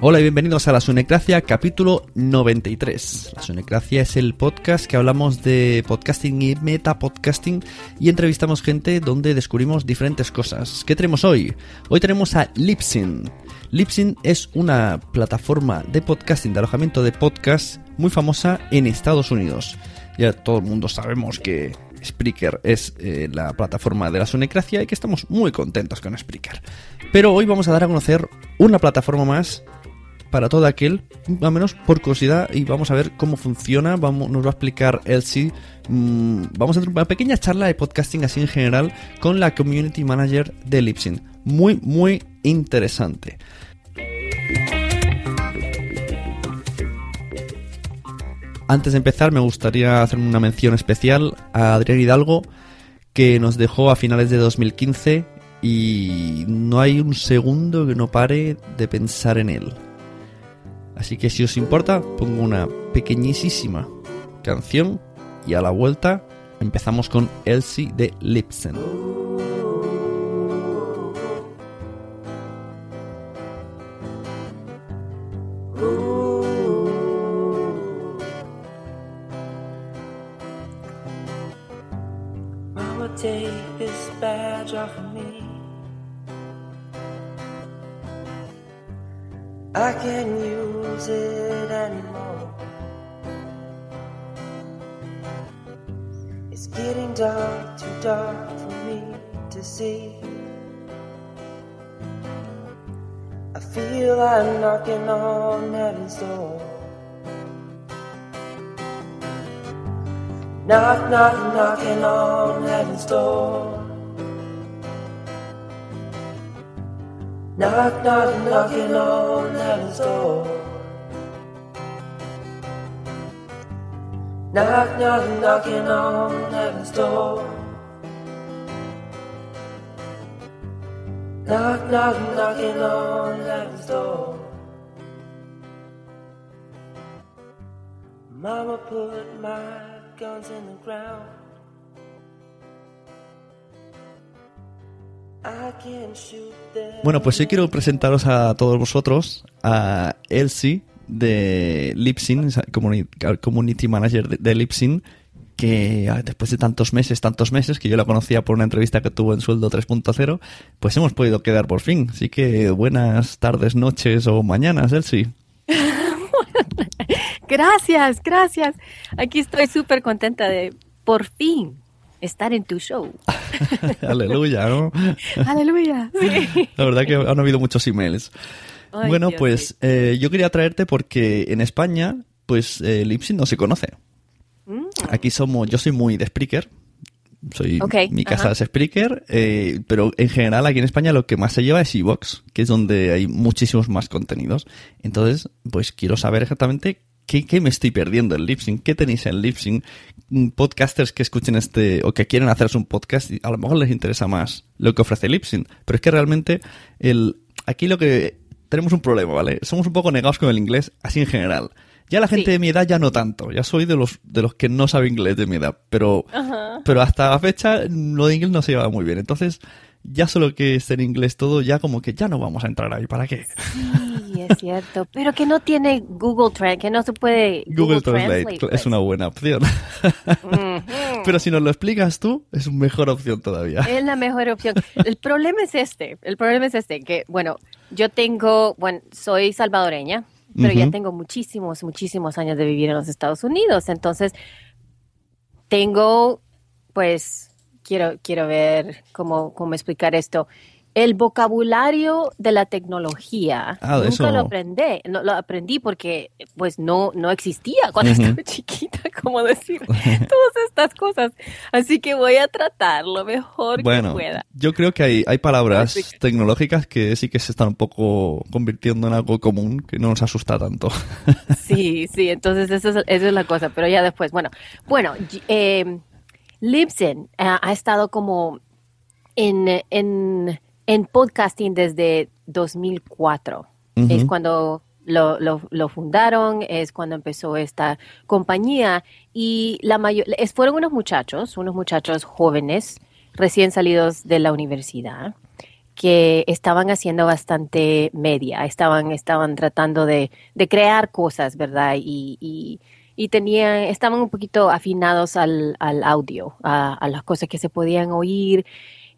Hola y bienvenidos a La Sunecracia, capítulo 93. La Sunecracia es el podcast que hablamos de podcasting y metapodcasting y entrevistamos gente donde descubrimos diferentes cosas. ¿Qué tenemos hoy? Hoy tenemos a Lipsyn. Lipsyn es una plataforma de podcasting, de alojamiento de podcast muy famosa en Estados Unidos. Ya todo el mundo sabemos que Spreaker es eh, la plataforma de la Sunecracia y que estamos muy contentos con Spreaker. Pero hoy vamos a dar a conocer una plataforma más para todo aquel, o menos por curiosidad, y vamos a ver cómo funciona. Vamos, nos va a explicar Elsie. Mmm, vamos a tener una pequeña charla de podcasting así en general con la community manager de Lipsyn. Muy, muy interesante. Antes de empezar, me gustaría hacer una mención especial a Adrián Hidalgo, que nos dejó a finales de 2015 y no hay un segundo que no pare de pensar en él. Así que si os importa, pongo una pequeñísima canción y a la vuelta empezamos con Elsie de Lipsen. I can't use it anymore. It's getting dark, too dark for me to see. I feel I'm knocking on heaven's door. Knock, knock, knocking on heaven's door. Knock, knock, knocking on heaven's door. Knock, knock, knocking on heaven's door. Knock, knock, knocking on heaven's door. Mama put my guns in the ground. Bueno, pues hoy quiero presentaros a todos vosotros a Elsie de Lipsin, community, manager de, de Lipsin, que ah, después de tantos meses, tantos meses, que yo la conocía por una entrevista que tuvo en Sueldo 3.0, pues hemos podido quedar por fin. Así que buenas tardes, noches o mañanas, Elsie. Gracias, gracias. Aquí estoy súper contenta de por fin estar en tu show. Aleluya, ¿no? Aleluya. Sí. La verdad que han habido muchos emails. Ay, bueno, Dios, pues eh, yo quería traerte porque en España, pues eh, Lipsin no se conoce. Mm. Aquí somos, yo soy muy de Spreaker. Soy, Ok, mi casa ajá. es Spreaker, eh, pero en general aquí en España lo que más se lleva es Evox, que es donde hay muchísimos más contenidos. Entonces, pues quiero saber exactamente qué, qué me estoy perdiendo en Lipsync, qué tenéis en Lipsync, Mm, podcasters que escuchen este o que quieren hacerse un podcast a lo mejor les interesa más lo que ofrece Lipsync, pero es que realmente el aquí lo que tenemos un problema, ¿vale? Somos un poco negados con el inglés así en general. Ya la gente Sí. de mi edad ya no tanto, ya soy de los de los que no sabe inglés de mi edad, pero pero hasta la fecha lo de inglés no se lleva muy bien. Entonces, ya solo que esté en inglés todo, ya como que ya no vamos a entrar ahí, ¿para qué? Sí, es cierto. Pero que no tiene Google Translate, que no se puede Google, Translate, es pues. una buena opción. Pero si nos lo explicas tú, es mejor opción todavía. Es la mejor opción. El problema es este, el problema es este, que bueno, yo tengo, bueno, soy salvadoreña, pero ya tengo muchísimos, muchísimos años de vivir en los Estados Unidos, entonces tengo, pues, quiero, quiero ver cómo, cómo explicar esto. El vocabulario de la tecnología Ah, nunca eso. lo aprendí, no, lo aprendí porque pues no, no existía cuando estaba chiquita, como decir todas estas cosas. Así que voy a tratar lo mejor que Bueno, pueda. yo creo que hay, hay palabras que- tecnológicas que sí que se están un poco convirtiendo en algo común que no nos asusta tanto. Sí, sí, entonces eso es, eso es la cosa, pero ya después, bueno, bueno, eh, Libsyn ha, ha estado como en, en, en podcasting desde 2004. Ujú. Es cuando lo, lo, lo fundaron, es cuando empezó esta compañía y la mayor, fueron unos muchachos, unos muchachos jóvenes, recién salidos de la universidad, que estaban haciendo bastante media, estaban, estaban tratando de, de crear cosas, ¿verdad? Y, y, y tenían, estaban un poquito afinados al, al audio, a, a las cosas que se podían oír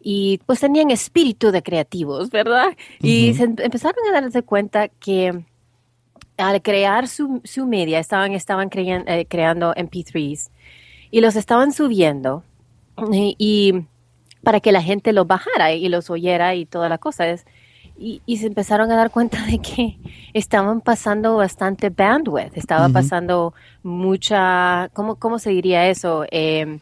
y pues tenían espíritu de creativos, ¿verdad? Y se em- empezaron a darse cuenta que al crear su, su media, estaban, estaban crean- eh, creando MP3s y los estaban subiendo y, y para que la gente los bajara y los oyera y toda la cosa. Es, y, y se empezaron a dar cuenta de que estaban pasando bastante bandwidth, estaba pasando mucha, ¿cómo, cómo se diría eso? Eh,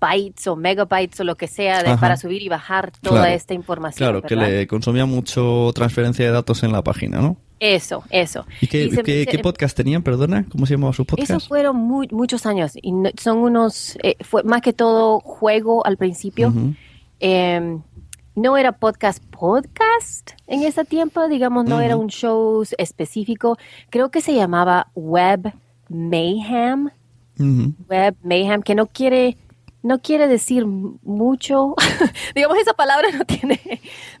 bytes o megabytes o lo que sea de- para subir y bajar toda Claro. esta información. Claro, que le consumía mucho transferencia de datos en la página, ¿no? Eso, eso. ¿Y qué, Y se- qué- se- qué podcast tenían, perdona? ¿Cómo se llamaba su podcast? Eso fueron mu- muchos años y no- son unos, eh, fue más que todo juego al principio. Eh, no era podcast podcast en ese tiempo, digamos, no era un show específico. Creo que se llamaba Web Mayhem. Web Mayhem, que no quiere no quiere decir mucho. digamos esa palabra no tiene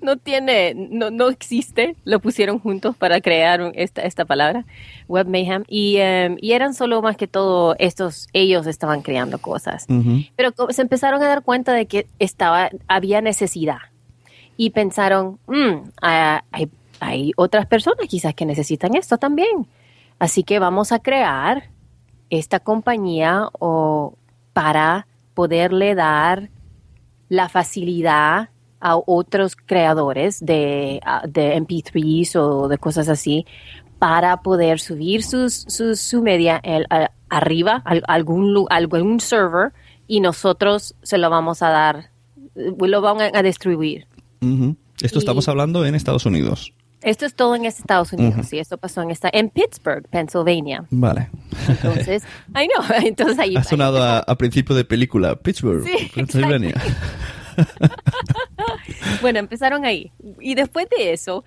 no tiene no, no existe. Lo pusieron juntos para crear esta esta palabra, Web Mayhem y em, y eran solo más que todo estos ellos estaban creando cosas. Pero se empezaron a dar cuenta de que estaba, había necesidad y pensaron, "Mm, hay, hay otras personas quizás que necesitan esto también. Así que vamos a crear esta compañía o para poderle dar la facilidad a otros creadores de, ah, de MP3s o de cosas así para poder subir sus, sus- su media el- arriba, a algún, algún server, y nosotros se lo vamos a dar, lo van a, distribuir. Esto Y- estamos hablando en Estados Unidos. Esto es todo en Estados Unidos, Ujú. y esto pasó en, esta, en Pittsburgh, Pennsylvania. Vale. Entonces, I know, entonces ahí... Ha sonado a, a principio de película. Pittsburgh, Sí, Pennsylvania. Bueno, empezaron ahí. Y después de eso,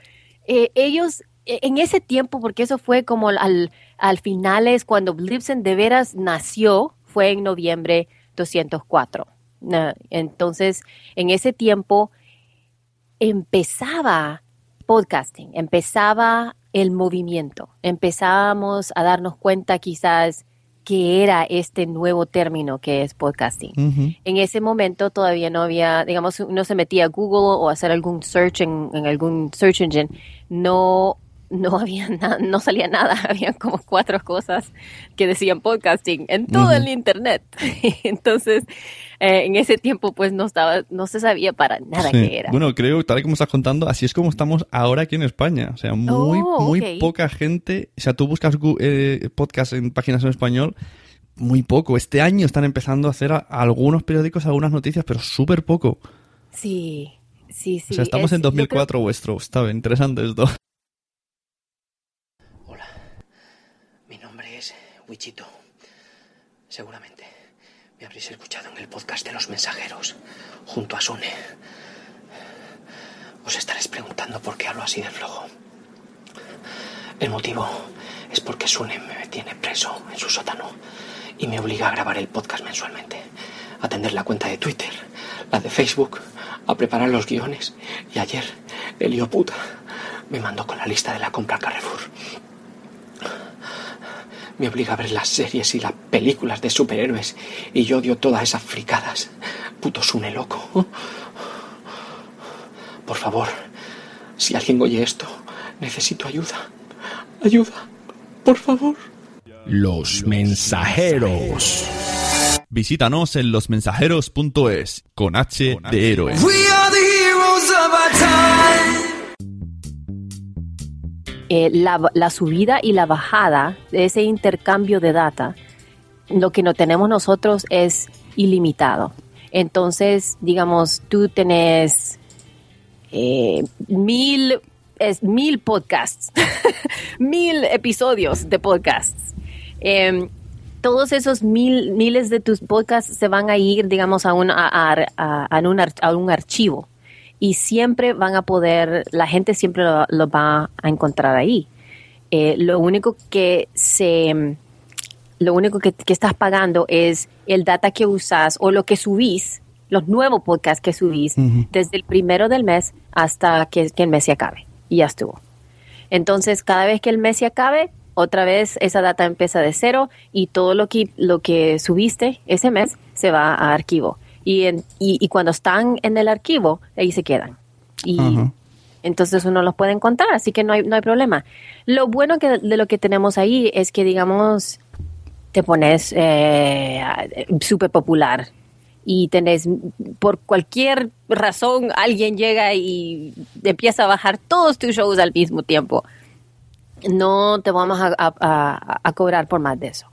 eh, ellos, eh, en ese tiempo, porque eso fue como al, al finales, cuando Blipsen de veras nació, fue en noviembre 204. Na- Entonces, en ese tiempo, empezaba podcasting, empezaba el movimiento, empezábamos a darnos cuenta quizás que era este nuevo término que es podcasting. En ese momento todavía no había, digamos, uno se metía a Google o hacer algún search en, en algún search engine, no no había nada, no salía nada, había como cuatro cosas que decían podcasting en todo el internet. Entonces, eh, en ese tiempo pues no estaba, no se sabía para nada qué era. Bueno, creo, tal y como estás contando, así es como estamos ahora aquí en España. O sea, muy, Oh, muy poca gente. O sea, tú buscas eh, podcast en páginas en español, muy poco. Este año están empezando a hacer a- algunos periódicos algunas noticias, pero súper poco. Sí, sí, sí. o sea, estamos es- en yo creo- 2004 vuestro. Está bien, interesante esto. Hola, mi nombre es Wichito. Seguramente me habréis escuchado en el podcast de los mensajeros, junto a Sune. Os estaréis preguntando por qué hablo así de flojo. El motivo es porque Sune me tiene preso en su sótano y me obliga a grabar el podcast mensualmente, a atender la cuenta de Twitter, la de Facebook, a preparar los guiones y ayer el puta me mandó con la lista de la compra Carrefour. Me obliga a ver las series y las películas de superhéroes y yo odio todas esas fricadas. Puto Sune loco. Por favor, si alguien oye esto, necesito ayuda. Ayuda, por favor. Los mensajeros. Visítanos en losmensajeros.es con H de héroe. Eh, la, subida y la bajada de ese intercambio de data, lo que no tenemos nosotros es ilimitado. Entonces, digamos, tú tenés eh, mil, es, mil podcasts, mil episodios de podcasts. Em, todos esos mil, miles de tus podcasts se van a ir, digamos, a un, a, a- a un archivo. Y siempre van a poder, la gente siempre lo, lo va a encontrar ahí. Eh, lo único que se, lo único que, que estás pagando es el data que usas o lo que subís, los nuevos podcasts que subís, desde el primero del mes hasta que, que el mes se acabe. Y ya estuvo. Entonces, cada vez que el mes se acabe, otra vez esa data empieza de cero y todo lo que, lo que subiste ese mes se va a archivo. Y, en- y, y cuando están en el archivo, ahí se quedan. Y entonces uno los puede encontrar, así que no hay, no hay problema. Lo bueno que, de lo que tenemos ahí es que, digamos, te pones eh, súper popular y tenés, por cualquier razón, alguien llega y empieza a bajar todos tus shows al mismo tiempo. No te vamos a, a- a- a cobrar por más de eso.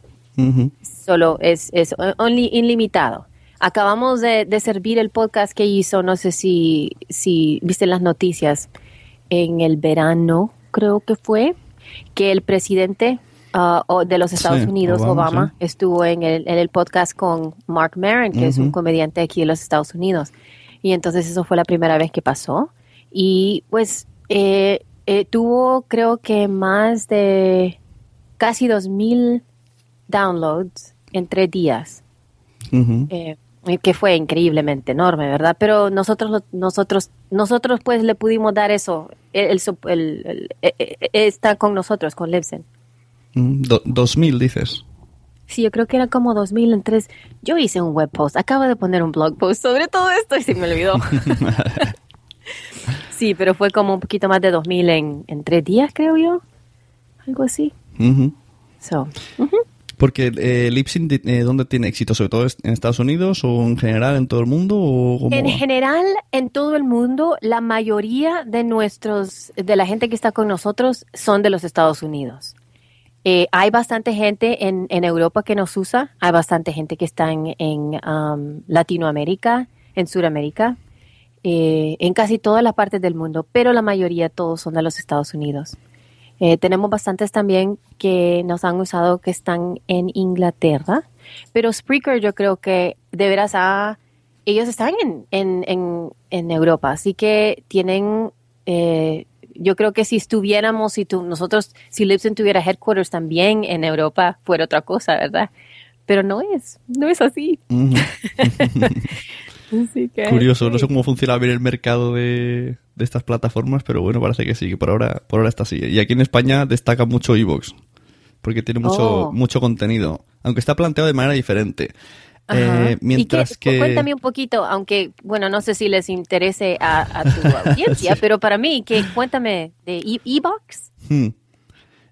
Solo es, es only- ilimitado. Acabamos de, de servir el podcast que hizo, no sé si, si viste las noticias, en el verano, creo que fue, que el presidente o- de los Estados Sí, Unidos, Obama, Obama, sí. estuvo en el, en el podcast con Mark Maron, que es un comediante aquí de los Estados Unidos. Y entonces eso fue la primera vez que pasó. Y pues eh, eh, tuvo creo que más de casi 2.000 downloads en tres días, eh, que fue increíblemente enorme, ¿verdad? Pero nosotros, nosotros, nosotros pues le pudimos dar eso. El, el el- eh, eh, eh, está con nosotros, con Libsyn. Mm, do- 2000 dices. Sí, yo creo que era como 2000 en tres. Yo hice un web post, acabo de poner un blog post sobre todo esto y se me olvidó. sí, pero fue como un poquito más de 2000 en, en tres días, creo yo. Algo así. So, Porque eh, eh, ¿dónde tiene éxito? ¿Sobre todo en Estados Unidos o en general en todo el mundo? O cómo En va? general, en todo el mundo, la mayoría de nuestros, de la gente que está con nosotros son de los Estados Unidos. Eh, hay bastante gente en, en Europa que nos usa, hay bastante gente que está en, en, um, Latinoamérica, en Sudamérica, eh, en casi todas las partes del mundo, pero la mayoría todos son de los Estados Unidos. Eh, tenemos bastantes también que nos han usado que están en Inglaterra, pero Spreaker yo creo que de veras ha, ellos están en, en, en, en Europa, así que tienen, eh, yo creo que si estuviéramos, si tú, nosotros, si Libsyn tuviera headquarters también en Europa, fuera otra cosa, ¿verdad? Pero no es, no es así. Ujú. Así que- Curioso, no sé cómo funciona bien el mercado de, de estas plataformas, pero bueno, parece que sí, que por ahora, por ahora está así. Y aquí en España destaca mucho Evox, porque tiene mucho, Oh. mucho contenido, aunque está planteado de manera diferente. Eh, mientras ¿Y qué- que... Cuéntame un poquito, aunque, bueno, no sé si les interese a, a tu audiencia, Sí. pero para mí, que cuéntame de E- Evox. Hmm.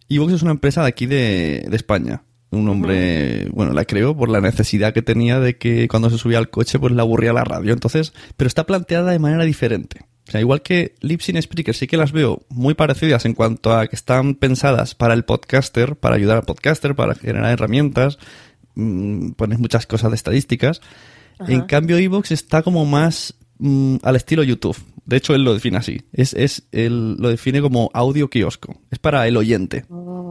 Evox es una empresa de aquí de, de España. Un hombre, bueno, la creó por la necesidad que tenía de que cuando se subía al coche, pues le aburría la radio. Entonces, pero está planteada de manera diferente. O sea, igual que Libsyn Speaker, sí que las veo muy parecidas en cuanto a que están pensadas para el podcaster, para ayudar al podcaster, para generar herramientas, mm, pones muchas cosas de estadísticas. En cambio, Evox está como más mm, al estilo YouTube. De hecho, él lo define así. Es, es, él lo define como audio kiosco. Es para el oyente. Oh,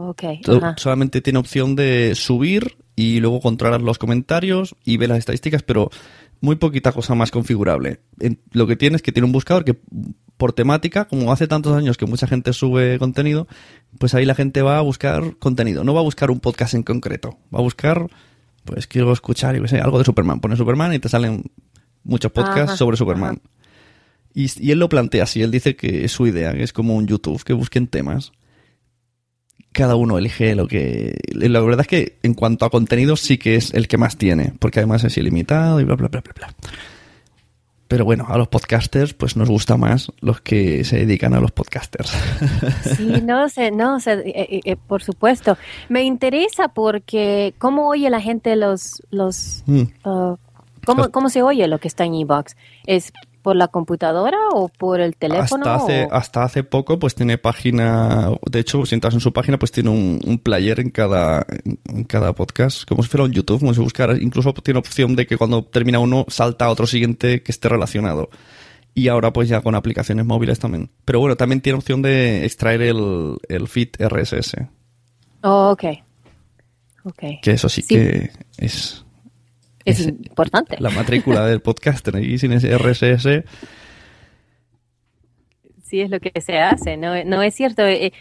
ajá. Solamente tiene opción de subir y luego controlar los comentarios y ver las estadísticas, pero muy poquita cosa más configurable. En- lo que tiene es que tiene un buscador que por temática, como hace tantos años que mucha gente sube contenido, pues ahí la gente va a buscar contenido. No va a buscar un podcast en concreto. Va a buscar, pues quiero escuchar, yo sé, algo de Superman. Pone Superman y te salen muchos podcasts Ajá, sobre Superman. Y, y él lo plantea así, él dice que es su idea, que es como un YouTube, que busquen temas cada uno elige lo que... La verdad es que en cuanto a contenido sí que es el que más tiene, porque además es ilimitado y bla, bla, bla, bla, bla. Pero bueno, a los podcasters pues nos gusta más los que se dedican a los podcasters. Sí, no sé, no sé, eh, eh, eh, por supuesto. Me interesa porque cómo oye la gente los, los, Mm. uh, ¿cómo, Los- cómo se oye lo que está en Evox? ¿Es por la computadora o por el teléfono? Hasta hace, o- hasta hace poco pues tiene página, de hecho si entras en su página pues tiene un, un player en cada, en cada podcast, como si fuera un YouTube, como si buscara, incluso tiene opción de que cuando termina uno salta a otro siguiente que esté relacionado. Y ahora pues ya con aplicaciones móviles también. Pero bueno, también tiene opción de extraer el, el feed RSS, Oh, ok. Ok. que eso sí, Sí. que es Es importante. la matrícula del podcaster y sin ese RSS Sí, es lo que se hace, ¿no? No es cierto. eh,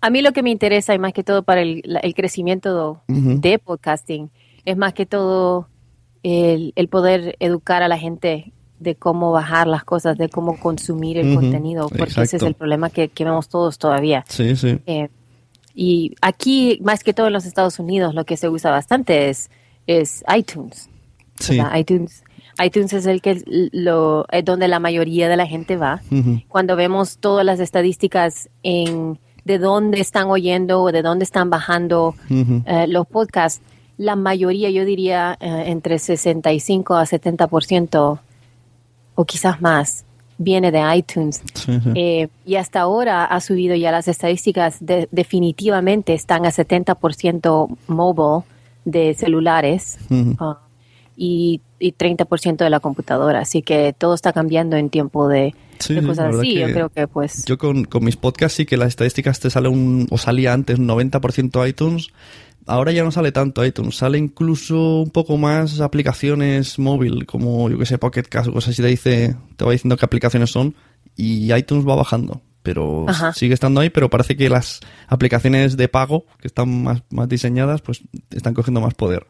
a mí lo que me interesa, y más que todo para el, el crecimiento de podcasting, es más que todo el, el poder educar a la gente de cómo bajar las cosas, de cómo consumir el contenido, porque ese es el problema que, que vemos todos todavía. Sí, sí. Eh, y aquí, más que todo en los Estados Unidos, lo que se usa bastante es, es iTunes. ITunes, iTunes es el que lo, es donde la mayoría de la gente va. Cuando vemos todas las estadísticas en de dónde están oyendo o de dónde están bajando eh, los podcasts, la mayoría, yo diría, eh, entre 65 a 70% o quizás más, viene de iTunes. Sí, sí. Eh, y hasta ahora ha subido ya las estadísticas, de- definitivamente están a 70% mobile de celulares y, y 30% de la computadora. Así que todo está cambiando en tiempo de, Sí, cosas así. Yo creo que pues... Yo con, con mis podcasts sí que las estadísticas te sale un, o salía antes un 90% iTunes. Ahora ya no sale tanto iTunes, sale incluso un poco más aplicaciones móvil, como yo que sé, Pocket Cast o cosas así, te dice, te va diciendo qué aplicaciones son y iTunes va bajando. Pero Ajá. sigue estando ahí, pero parece que las aplicaciones de pago, que están más, más diseñadas, pues están cogiendo más poder.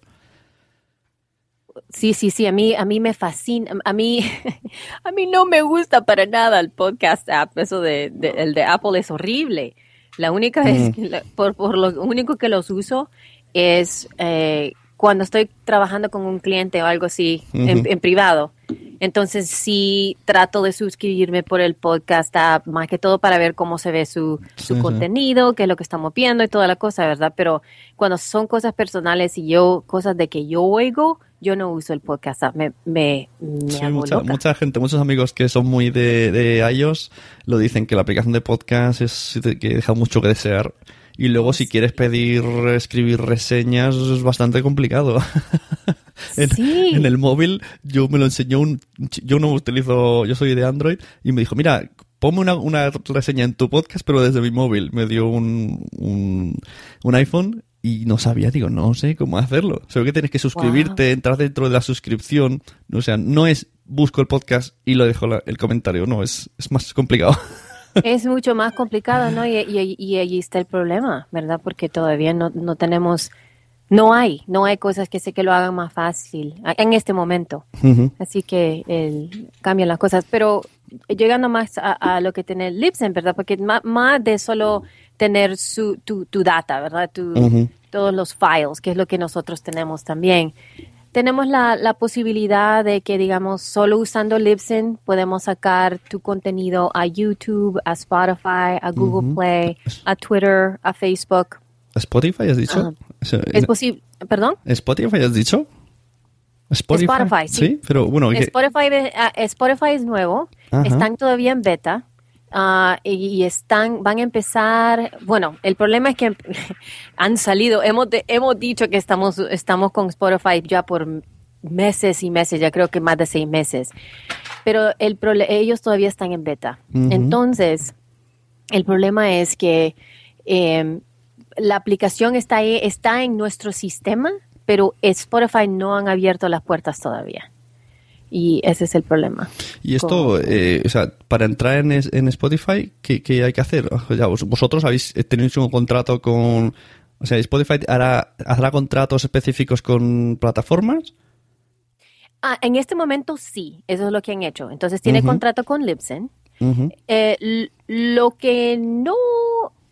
Sí, sí, sí, a mí, a mí me fascina, a mí, a mí no me gusta para nada el podcast app, eso de, de- el de Apple es horrible. La única vez, Mm. la- por, por lo único que los uso es eh, cuando estoy trabajando con un cliente o algo así, en, privado. Entonces sí trato de suscribirme por el podcast app, más que todo para ver cómo se ve su, su Sí, sí. contenido, qué es lo que estamos viendo y toda la cosa, ¿verdad? Pero cuando son cosas personales y yo, cosas de que yo oigo, yo no uso el podcast app, me, me, me Sí, hago mucha, loca. mucha gente, muchos amigos que son muy de, de iOS lo dicen que la aplicación de podcast es que deja mucho que desear. Y luego si quieres pedir, escribir reseñas es bastante complicado. en, Sí. en el móvil yo me lo enseñó un... Yo no utilizo, yo soy de Android y me dijo, mira, ponme una, una reseña en tu podcast pero desde mi móvil. Me dio un, un, un iPhone y no sabía, digo, no sé cómo hacerlo. Solo que tienes que suscribirte, entrar dentro de la suscripción. O sea, no es busco el podcast y lo dejo la- el comentario, no, es, es más complicado. Es mucho más complicado, ¿no? Y, y- y allí está el problema, ¿verdad? Porque todavía no, no tenemos no hay, no hay cosas que sé que lo hagan más fácil en este momento. Así que el, cambian las cosas. Pero llegando más a, a lo que tiene Libsyn, ¿verdad? Porque ma- más, de solo tener su, tu, tu data, ¿verdad? Tu-. Todos los files, que es lo que nosotros tenemos también. Tenemos la, la posibilidad de que, digamos, solo usando Libsyn podemos sacar tu contenido a YouTube, a Spotify, a Google Play, a Twitter, a Facebook. ¿Spotify has dicho? Eso- Es posible, perdón. ¿Spotify has dicho? Spotify, sí. pero bueno, Spotify, ah, Spotify es nuevo, Ajá. están todavía en beta ah, y, están, van a empezar. Bueno, el problema es que han salido. Hemos de- hemos dicho que estamos estamos con Spotify ya por meses y meses, ya creo que más de seis meses. Pero el ellos todavía están en beta. Entonces, el problema es que eh, la aplicación está ahí, está en nuestro sistema, pero Spotify no han abierto las puertas todavía. Y ese es el problema. Y esto, Con- eh, o sea, para entrar en, es- en Spotify, ¿qué, qué hay que hacer? O sea, vos- vosotros habéis eh, tenido un contrato con... O sea, Spotify hará, hará contratos específicos con plataformas. Ah, en este momento sí, eso es lo que han hecho. Entonces tiene contrato con Libsyn. Eh, lo que no,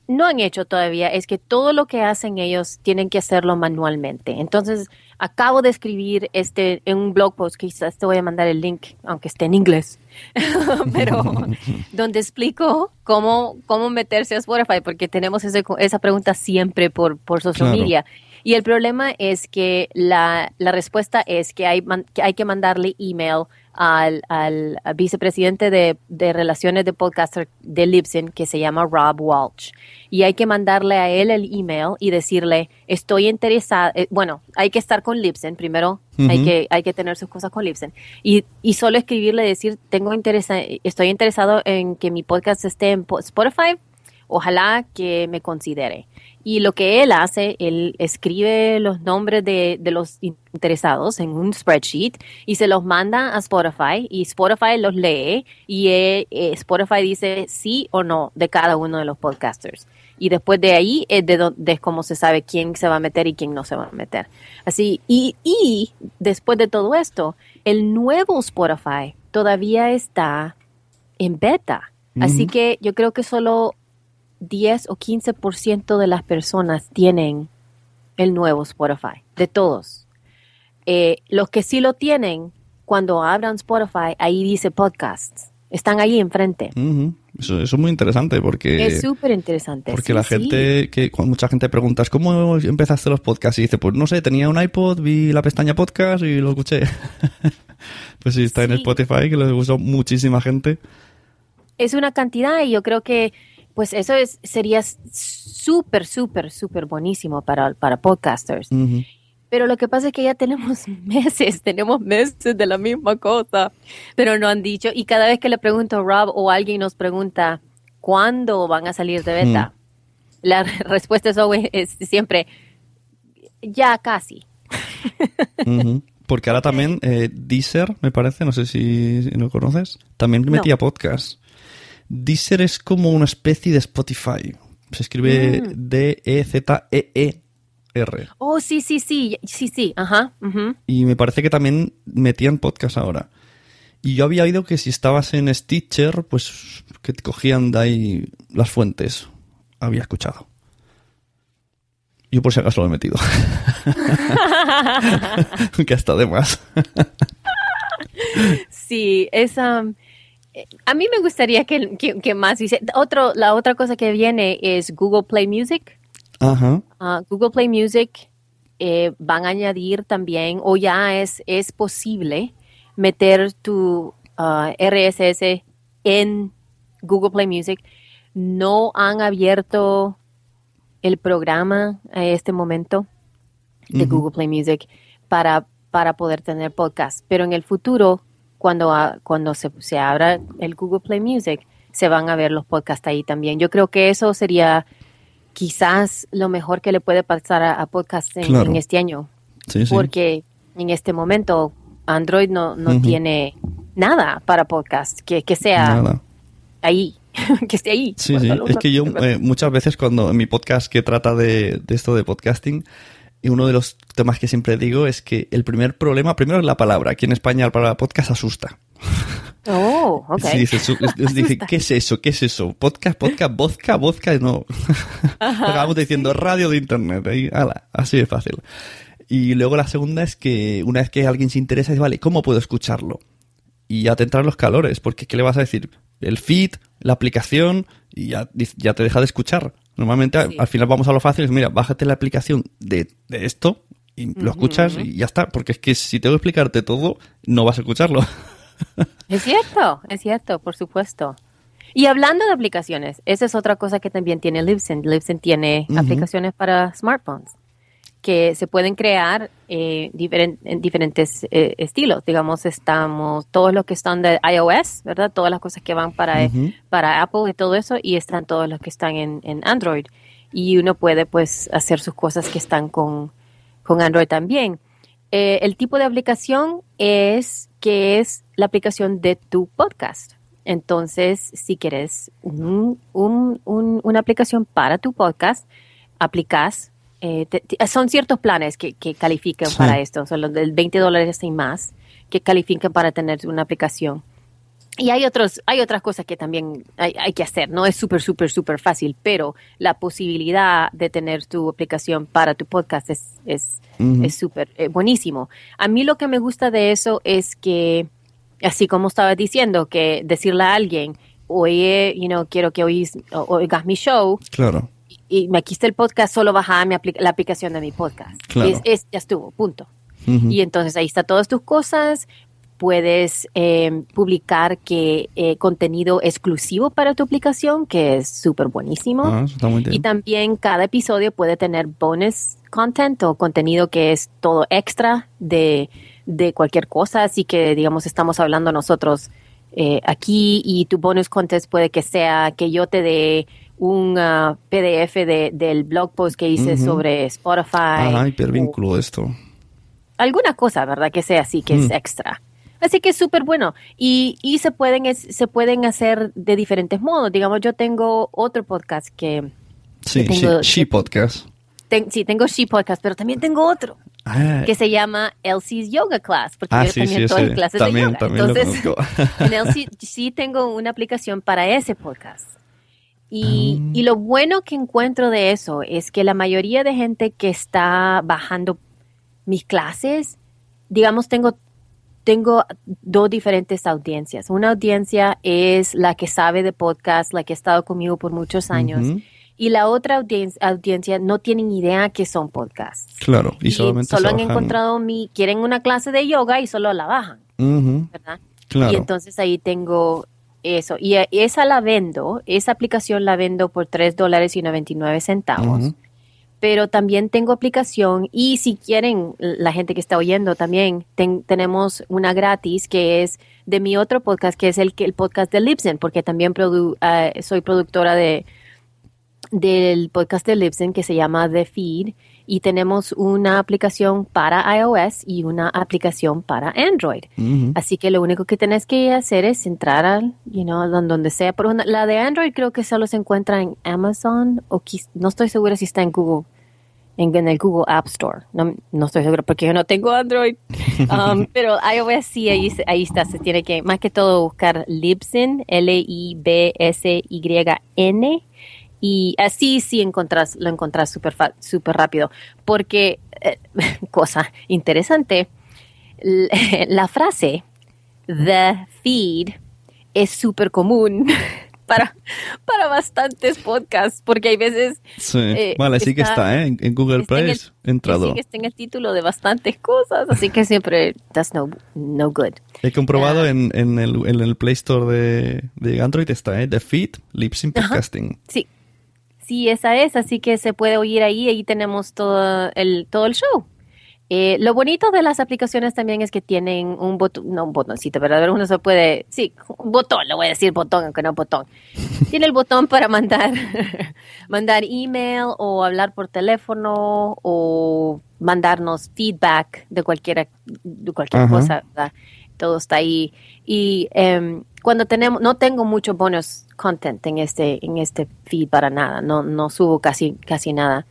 no han hecho todavía es que todo lo que hacen ellos tienen que hacerlo manualmente. Entonces, acabo de escribir este en un blog post, quizás te voy a mandar el link, aunque esté en inglés, pero donde explico cómo, cómo meterse a Spotify, porque tenemos ese- esa pregunta siempre por, por social Claro. media. Y el problema es que la, la respuesta es que hay, man- que hay que mandarle email al, al vicepresidente de, de relaciones de podcaster de Libsyn, que se llama Rob Walsh. Y hay que mandarle a él el email y decirle, estoy interesada, eh, bueno, hay que estar con Libsyn, primero hay, que, hay que tener sus cosas con Libsyn. Y, y solo escribirle, decir, tengo interesa, estoy interesado en que mi podcast esté en po- Spotify, ojalá que me considere. Y lo que él hace, él escribe los nombres de, de los interesados en un spreadsheet y se los manda a Spotify y Spotify los lee y eh, eh, Spotify dice sí o no de cada uno de los podcasters. Y después de ahí es de, de cómo se sabe quién se va a meter y quién no se va a meter. Así, y, y después de todo esto, el nuevo Spotify todavía está en beta. Así que yo creo que solo 10 o 15% de las personas tienen el nuevo Spotify, de todos. Eh, los que sí lo tienen, cuando abran Spotify, ahí dice podcasts. Están ahí enfrente. Eso, eso es muy interesante porque... es súper interesante. Porque sí, la sí. gente, que cuando mucha gente pregunta, ¿cómo empezaste los podcasts? Y dice, pues no sé, tenía un iPod, vi la pestaña podcast y lo escuché. pues sí, está en. Spotify, que lo usó muchísima gente. es una cantidad y yo creo que pues eso es, sería súper, súper, súper buenísimo para, para podcasters. Pero lo que pasa es que ya tenemos meses, tenemos meses de la misma cosa, pero no han dicho. Y cada vez que le pregunto a Rob o alguien nos pregunta cuándo van a salir de beta, la re- respuesta es, es siempre ya casi. Porque ahora también eh, Deezer, me parece, no sé si, si lo conoces, también No. metía podcast. Deezer es como una especie de Spotify. Se escribe Mm. D-E-Z-E-E-R. Oh, sí, sí, sí, sí, sí, ajá. Y me parece que también metían podcast ahora. Y yo había oído que si estabas en Stitcher, pues que te cogían de ahí las fuentes. Había escuchado. Yo por si acaso lo he metido. que hasta de más. Sí, es... um, a mí me gustaría que, que, que más hice. Otro, la otra cosa que viene es Google Play Music. Ajá. Ah, Google Play Music eh, van a añadir también, o ya es, es posible, meter tu ah, RSS en Google Play Music. No han abierto el programa a este momento de. Google Play Music para, para poder tener podcast, pero en el futuro, cuando, cuando se, se abra el Google Play Music, se van a ver los podcasts ahí también. Yo creo que eso sería quizás lo mejor que le puede pasar a, a podcast en, Claro. en este año, Sí, sí. porque en este momento Android no, no tiene nada para podcast que, que sea Nada. ahí, que esté ahí. Sí, sí. Es que yo eh, muchas veces cuando en mi podcast que trata de, de esto de podcasting, Y uno de los temas que siempre digo es que el primer problema, primero es la palabra. Aquí en España la palabra podcast asusta. Oh, ok. Sí, dice, su- dice, ¿qué es eso? ¿Qué es eso? Podcast, podcast, vodka, vodka, no. Acabamos diciendo radio de internet. ahí, ala, así de fácil. Y luego la segunda es que una vez que alguien se interesa, dice, vale, ¿cómo puedo escucharlo? Y ya te entran los calores, porque ¿qué le vas a decir? El feed, la aplicación, y ya, ya te deja de escuchar. Normalmente Sí. al final vamos a lo fácil, es, mira, bájate la aplicación de, de esto y lo escuchas y ya está, porque es que si tengo que explicarte todo, no vas a escucharlo. Es cierto, es cierto, por supuesto. Y hablando de aplicaciones, esa es otra cosa que también tiene Libsyn. Libsyn tiene aplicaciones para smartphones que se pueden crear eh, en diferentes eh, estilos. Digamos, estamos todos los que están de iOS, ¿verdad? Todas las cosas que van para, Ujú. para Apple y todo eso, y están todos los que están en, en Android. Y uno puede, pues, hacer sus cosas que están con, con Android también. Eh, el tipo de aplicación es que es la aplicación de tu podcast. Entonces, si quieres un- un- un- una aplicación para tu podcast, aplicas. Eh, te- te- son ciertos planes que, que califican Sí. para esto, son los del 20 dólares y más, que califican para tener una aplicación. Y hay otros, hay otras cosas que también hay, hay que hacer. No es súper, súper, súper fácil, pero la posibilidad de tener tu aplicación para tu podcast es, es, Ujú. es súper eh, buenísimo. A mí lo que me gusta de eso es que, así como estaba diciendo, que decirle a alguien, oye, you know, quiero que oís, oigas mi show, Claro. Y me aquí está el podcast, solo baja mi la aplicación de mi podcast. Claro. Es, es- ya estuvo, punto. Y entonces ahí está todas tus cosas. Puedes eh, publicar que eh, contenido exclusivo para tu aplicación, que es súper buenísimo. Ah, eso está muy bien. Y también cada episodio puede tener bonus content o contenido que es todo extra de, de cualquier cosa. Así que, digamos, estamos hablando nosotros eh, aquí y tu bonus content puede que sea que yo te dé un ah, PDF de- del blog post que hice Ujú. sobre Spotify. Ah, o- hipervínculo esto. alguna cosa, ¿verdad? Que sea así, que es Mm. extra. Así que es súper bueno. Y, y se, pueden, es- se pueden hacer de diferentes modos. Digamos, yo tengo otro podcast que... Sí, Yo tengo- She, She Podcast. ten- sí, tengo She Podcast, pero también tengo otro Ah, que se llama Elsie's Yoga Class, porque ah, yo sí, también sí, doy sí. clases También, de yoga. también Entonces, en Elsie sí tengo una aplicación para ese podcast. Y, Ah. y lo bueno que encuentro de eso es que la mayoría de gente que está bajando mis clases, digamos, tengo, tengo dos diferentes audiencias. Una audiencia es la que sabe de podcast, la que ha estado conmigo por muchos años. Y la otra audien- audiencia no tienen idea que son podcasts. Claro, y, Y solamente solo han bajan. encontrado mi, quieren una clase de yoga y solo la bajan, ¿verdad? Claro. Y entonces ahí tengo eso. Y eh, esa la vendo, esa aplicación la vendo por 3 dólares y 99 centavos. Ujú. Pero también tengo aplicación y si quieren, la gente que está oyendo también, ten- tenemos una gratis que es de mi otro podcast, que es el, que- el podcast de Libsyn, porque también produ- eh, soy productora de del podcast de Libsyn que se llama The Feed y tenemos una aplicación para iOS y una aplicación para Android. Así que lo único que tenés que hacer es entrar al, you know, don- donde sea. Por una- la de Android creo que solo se encuentra en Amazon o no estoy segura si está en Google, en, en el Google App Store. No, no estoy segura porque yo no tengo Android. Um, pero iOS sí, ahí, ahí está. Se tiene que, más que todo, buscar Libsyn, L-I-B-S-Y-N. Y así sí encontrás, lo encontrás súper súper rápido. Porque, eh, cosa interesante, la frase the feed es súper común para, para bastantes podcasts, porque hay veces Sí. eh, vale, sí que está- está, ¿eh? En, en Google está Play entrado. sí que está en el título de bastantes cosas, así que siempre that's no, no good. He comprobado Ah. en, en, el, en el Play Store de, de Android está, ¿eh? The Feed, Lipsync Ajá. Podcasting. Sí, sí, esa es, así que se puede oír ahí, ahí tenemos todo el, todo el show. Eh, lo bonito de las aplicaciones también es que tienen un botón, no un botoncito, ¿verdad? Uno se puede, sí, un botón, le voy a decir botón, aunque no botón. Tiene el botón para mandar, mandar email o hablar por teléfono o mandarnos feedback de cualquier, de cualquier Ajá. cosa, ¿verdad? Todo está ahí. Y em, cuando tenemos, no tengo mucho bonus content en este, en este feed para nada, no, no subo casi, casi nada.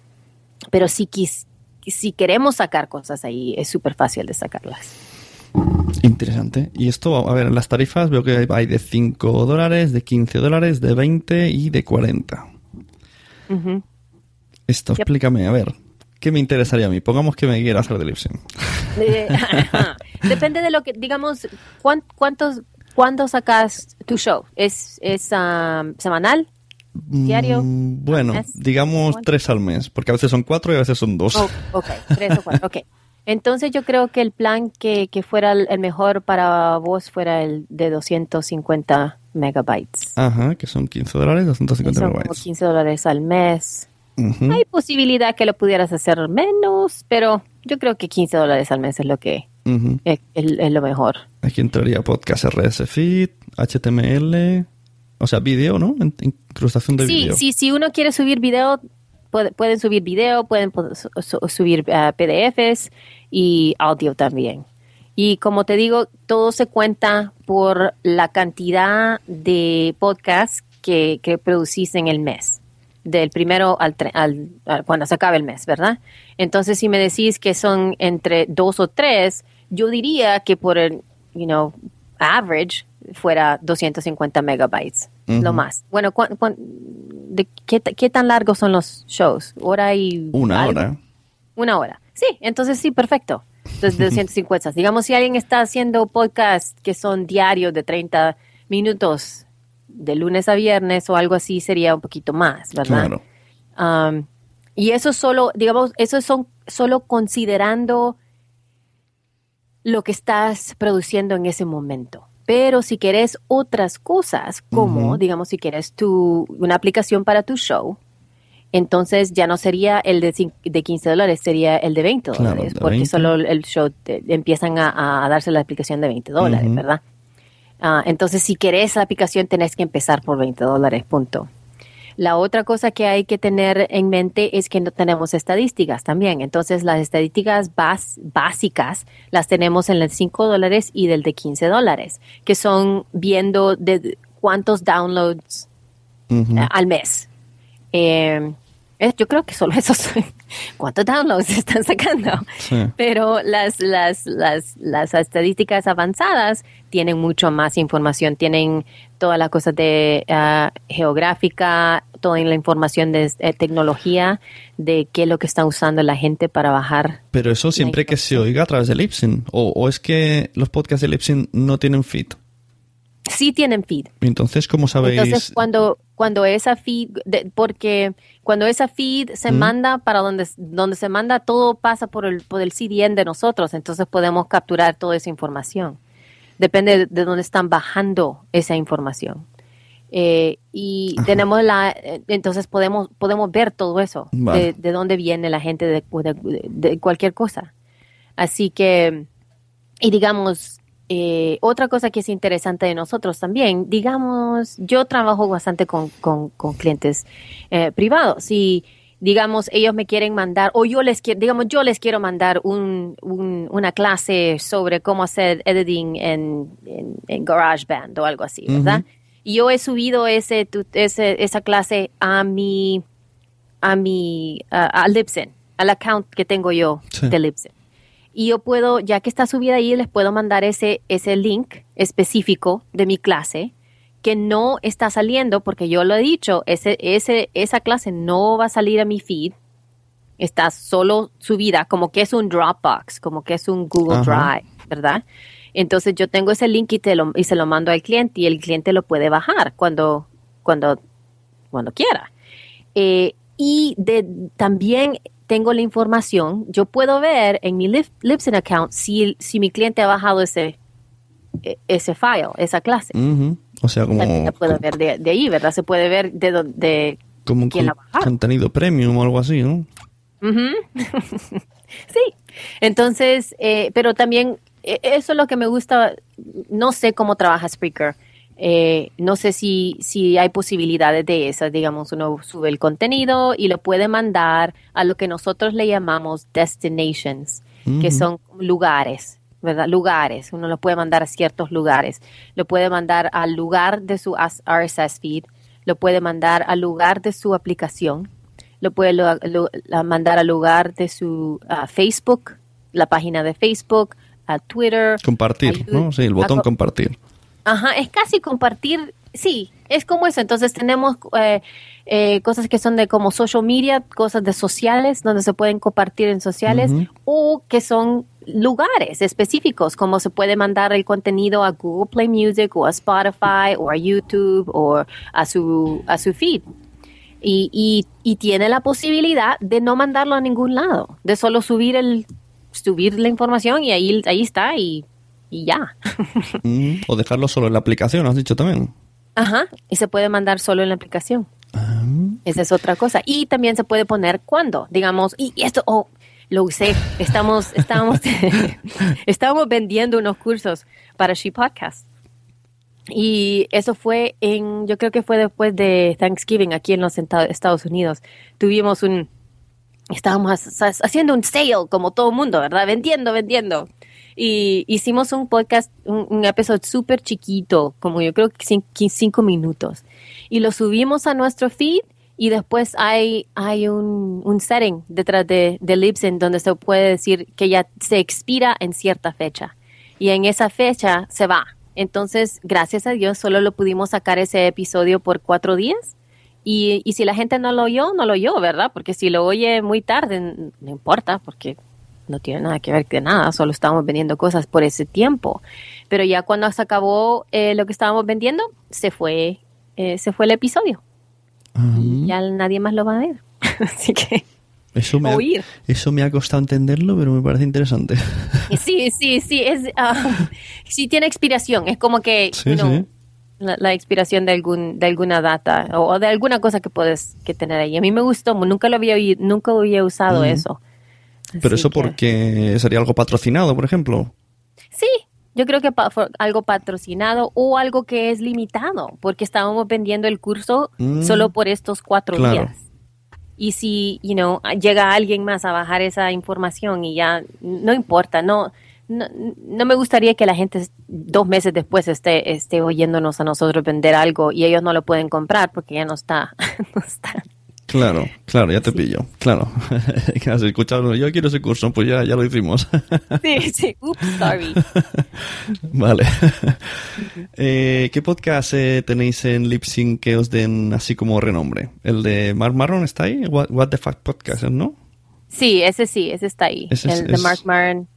Pero sí quis, si queremos sacar cosas ahí, es súper fácil de sacarlas. Interesante. Y esto, a ver, las tarifas veo que hay de 5 dólares, de 15 dólares, de 20 y de 40. Ujú. Esto, Yep. explícame, a ver, ¿qué me interesaría a mí? Pongamos que me quiera hacer de Lipsyn. Eh, Depende de lo que, digamos, ¿cuán- ¿cuántos, ¿cuándo sacas tu show? ¿Es, es um, semanal? ¿Diario? Mm, Bueno, ¿Mes? digamos ¿Cuánto? tres al mes, porque a veces son cuatro y a veces son dos. Oh, ok, tres o cuatro, ok. Entonces yo creo que el plan que, que fuera el el mejor para vos fuera el de 250 megabytes. Ajá, que son 15 dólares, 250 Son como megabytes. 15 dólares al mes. Hay posibilidad que lo pudieras hacer menos, pero yo creo que 15 dólares al mes es lo que Es, es- es lo mejor. Aquí entraría podcast RS Feed, HTML, o sea, vídeo, ¿no? In- Incrustación de Sí, vídeo. sí, si uno quiere subir video, puede- pueden subir video, pueden su- subir ah, PDFs y audio también. Y como te digo, todo se cuenta por la cantidad de podcasts que, que producís en el mes, del primero al, al, al- cuando se acabe el mes, ¿verdad? Entonces, si me decís que son entre dos o tres, yo diría que por el, you know, average fuera 250 megabytes, lo Ujú. más. Bueno, ¿cuán- cuán- de qué, qué tan largos son los shows? ¿Hora y Una algo? hora. Una hora. Sí, entonces sí, perfecto. Desde 250. Digamos, si alguien está haciendo podcast que son diarios de 30 minutos de lunes a viernes o algo así, sería un poquito más, ¿verdad? Claro. Um, y eso solo, digamos, eso son solo considerando lo que estás produciendo en ese momento. Pero si quieres otras cosas, como, digamos, si quieres tu, una aplicación para tu show, entonces ya no sería el de, de 15 dólares, sería el de 20 Claro, dólares, porque 20. solo el show te- empiezan a, a darse la aplicación de 20 dólares. ¿verdad? Ah, entonces, si querés la aplicación, tenés que empezar por 20 dólares, punto. La otra cosa que hay que tener en mente es que no tenemos estadísticas también. Entonces, las estadísticas bas- básicas las tenemos en el 5 dólares y del de 15 dólares, que son viendo de cuántos downloads eh, al mes. Eh, es- yo creo que solo eso son cuántos downloads están sacando. Sí. Pero las, las, las, las estadísticas avanzadas tienen mucho más información, tienen todas las cosas de ah, geográfica, toda la información de eh, tecnología, de qué es lo que está usando la gente para bajar. Pero eso siempre que se oiga a través de Lipsyn. O, o es que los podcasts de Lipsyn no tienen feed. Sí tienen feed. Entonces, ¿cómo sabéis? Entonces, cuando, cuando esa feed, de- porque cuando esa feed se manda para donde, donde se manda, todo pasa por el, por el CDN de nosotros, entonces podemos capturar toda esa información. Depende de, de dónde están bajando esa información. Eh, y tenemos la, entonces podemos, podemos ver todo eso, Vale. de, de dónde viene la gente de, de- de cualquier cosa. Así que, y digamos, eh, otra cosa que es interesante de nosotros también, digamos, yo trabajo bastante con, con- con clientes eh, privados y digamos, ellos me quieren mandar, o yo les quiero, digamos, yo les quiero mandar un, un- una clase sobre cómo hacer editing en, en, en GarageBand o algo así, ¿verdad? Y yo he subido ese, tu- ese, esa clase a mi, a mi, a, a Libsyn, al account que tengo yo Sí. de Libsyn. Y yo puedo, ya que está subida ahí, les puedo mandar ese, ese link específico de mi clase que no está saliendo porque yo lo he dicho, ese, ese, esa clase no va a salir a mi feed. Está solo subida, como que es un Dropbox, como que es un Google Ajá. Drive, ¿verdad? Entonces yo tengo ese link y, te lo, y se lo mando al cliente y el cliente lo puede bajar cuando, cuando, cuando quiera. Eh, y de, también tengo la información, yo puedo ver en mi Lip- Libsyn account si, si mi cliente ha bajado ese, ese file, esa clase. O sea, como, También la puedo ver de, de ahí, ¿verdad? Se puede ver de dónde... como quién la bajaron. contenido premium o algo así, ¿no? Sí. Entonces, eh, pero también eh, eso es lo que me gusta. No sé cómo trabaja Spreaker. Eh, no sé si, si hay posibilidades de esas. Digamos, uno sube el contenido y lo puede mandar a lo que nosotros le llamamos destinations, que son lugares, ¿verdad? Lugares. Uno lo puede mandar a ciertos lugares. Lo puede mandar al lugar de su RSS feed. Lo puede mandar al lugar de su aplicación lo puede lo- lo- la- mandar al lugar de su ah, Facebook, la página de Facebook, a Twitter. Compartir, a ¿no? Sí, el botón co- compartir. Ajá, es casi compartir, sí, es como eso. Entonces tenemos eh, eh, cosas que son de como social media, cosas de sociales, donde se pueden compartir en sociales, o que son lugares específicos, como se puede mandar el contenido a Google Play Music o a Spotify o a YouTube o a su, a su feed. Y, y, y tiene la posibilidad de no mandarlo a ningún lado, de solo subir el subir la información y ahí, ahí está y, y ya. Mm, O dejarlo solo en la aplicación, has dicho también. Ajá, y se puede mandar solo en la aplicación. Ah, Esa es otra cosa. Y también se puede poner cuándo, digamos, y y esto, oh, lo usé, estamos, estábamos, estábamos vendiendo unos cursos para She Podcast. Y eso fue en, yo creo que fue después de Thanksgiving aquí en los Estados Unidos. Tuvimos un, estábamos ha- ha- haciendo un sale como todo mundo, ¿verdad? Vendiendo, vendiendo. Y hicimos un podcast, un, un episodio súper chiquito, como yo creo que cinco minutos. Y lo subimos a nuestro feed y después hay, hay un, un setting detrás de, de Libsyn donde se puede decir que ya se expira en cierta fecha. Y en esa fecha se va. Entonces, gracias a Dios, solo lo pudimos sacar ese episodio por cuatro días. Y, y si la gente no lo oyó, no lo oyó, ¿verdad? Porque si lo oye muy tarde, no importa, porque no tiene nada que ver con nada, solo estábamos vendiendo cosas por ese tiempo. Pero ya cuando se acabó eh, lo que estábamos vendiendo, se fue, eh, se fue el episodio. Y ya nadie más lo va a ver. Así que, Eso me, ha, Oír. eso me ha costado entenderlo, pero me parece interesante. sí, sí, sí, es, ah, sí tiene expiración, es como que, Sí, you know, sí. la, la expiración de algún de alguna data o, o de alguna cosa que puedes que tener ahí. A mí me gustó, nunca lo había oí- nunca había usado eso. Pero Así eso que- porque sería algo patrocinado, por ejemplo. Sí, yo creo que pa- algo patrocinado o algo que es limitado, porque estábamos vendiendo el curso Mm. solo por estos cuatro Claro. días. Y si, you know, llega alguien más a bajar esa información y ya no importa, no, no, no me gustaría que la gente dos meses después esté, esté oyéndonos a nosotros vender algo y ellos no lo pueden comprar porque ya no está, no está. Claro, claro, ya te pillo. Claro. Has escuchado, yo quiero ese curso, pues ya, ya lo hicimos. Sí, sí, oops, sorry. vale. Eh, ¿Qué podcast eh, tenéis en Lipsync que os den así como renombre? ¿El de Mark Maron está ahí? What, What the Fuck Podcast, ¿no? Sí, ese sí, ese está ahí. Ese es- el de Mark Maron.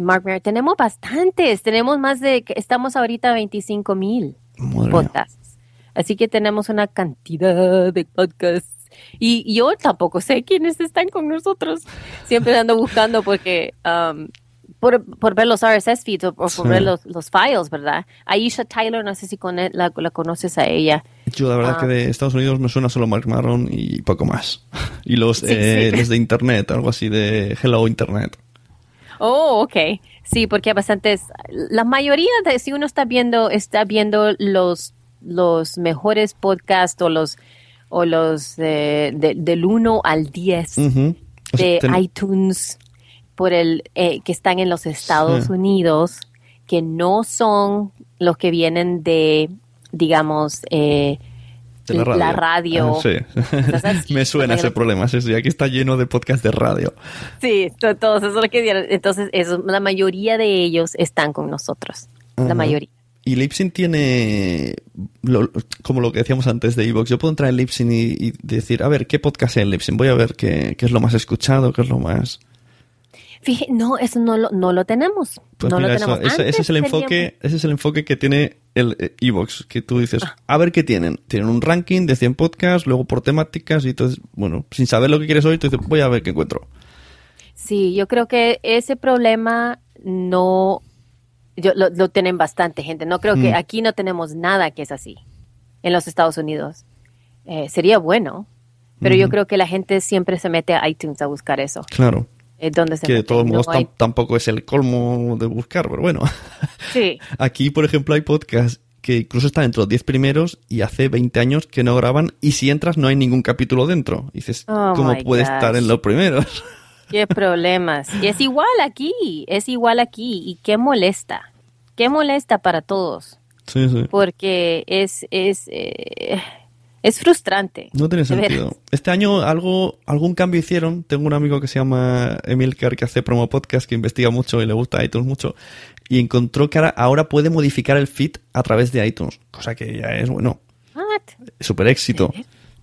Mark Maron. Tenemos bastantes, tenemos más de, estamos ahorita a 25 mil mía. podcasts. Así que tenemos una cantidad de podcasts. Y yo tampoco sé quiénes están con nosotros. Siempre ando buscando porque, um, por, por ver los RSS feeds o, por Sí. ver los, los files, ¿verdad? Aisha Tyler, no sé si con él- la, la conoces a ella. Yo la verdad Ah. que de Estados Unidos me suena solo Mark Maron y poco más. Y los, Sí, eh, sí. los de Internet, algo así de Hello Internet. Oh, ok. Sí, porque hay bastantes. La mayoría de, si uno está viendo, está viendo los, los mejores podcasts o los, o los eh, de- del 1 al 10 Ujú. O sea, de ten- iTunes por el eh, que están en los Estados Sí. Unidos, que no son los que vienen de, digamos, eh, de la radio. radio. Ah, sí. Entonces, me suena ese problema. Sí, aquí está lleno de podcast de radio. Sí, to- todos esos lo que. Entonces, eso, la mayoría de ellos están con nosotros. Ajá. La mayoría. Y Lipsyn tiene, lo- como lo que decíamos antes de Evox, yo puedo entrar en Lipsyn y, y decir, a ver, ¿qué podcast hay en Lipsyn? Voy a ver qué, qué es lo más escuchado, qué es lo más... Fíjate, no, eso no lo, no lo tenemos. Pues no mira, lo eso- tenemos. ese, ese es el teníamos- enfoque, ese es el enfoque que tiene el Evox, que tú dices, Ah. a ver qué tienen. Tienen un ranking de 100 podcasts, luego por temáticas, y entonces, bueno, sin saber lo que quieres hoy, tú dices, voy a ver qué encuentro. Sí, yo creo que ese problema no yo, lo, lo tienen bastante gente. No creo que Mm. aquí no tenemos nada que es así en los Estados Unidos. Eh, sería bueno, pero yo creo que la gente siempre se mete a iTunes a buscar eso. Claro, eh, donde se que de todos modos hay- tampoco es el colmo de buscar, pero bueno. Sí, Aquí, por ejemplo, hay podcasts que incluso están entre los 10 primeros y hace 20 años que no graban y si entras no hay ningún capítulo dentro. Y dices, Oh ¿cómo puede gosh. estar en los primeros? qué problemas. Y es igual aquí, es igual aquí. Y qué molesta, qué molesta para todos. sí, sí. porque es, es, eh, Es frustrante. No tiene sentido. Este año algo, algún cambio hicieron. Tengo un amigo que se llama Emilcar que hace promo podcast, que investiga mucho y le gusta iTunes mucho. Y encontró que ahora, ahora puede modificar el feed a través de iTunes. Cosa que ya es, bueno, What? súper éxito.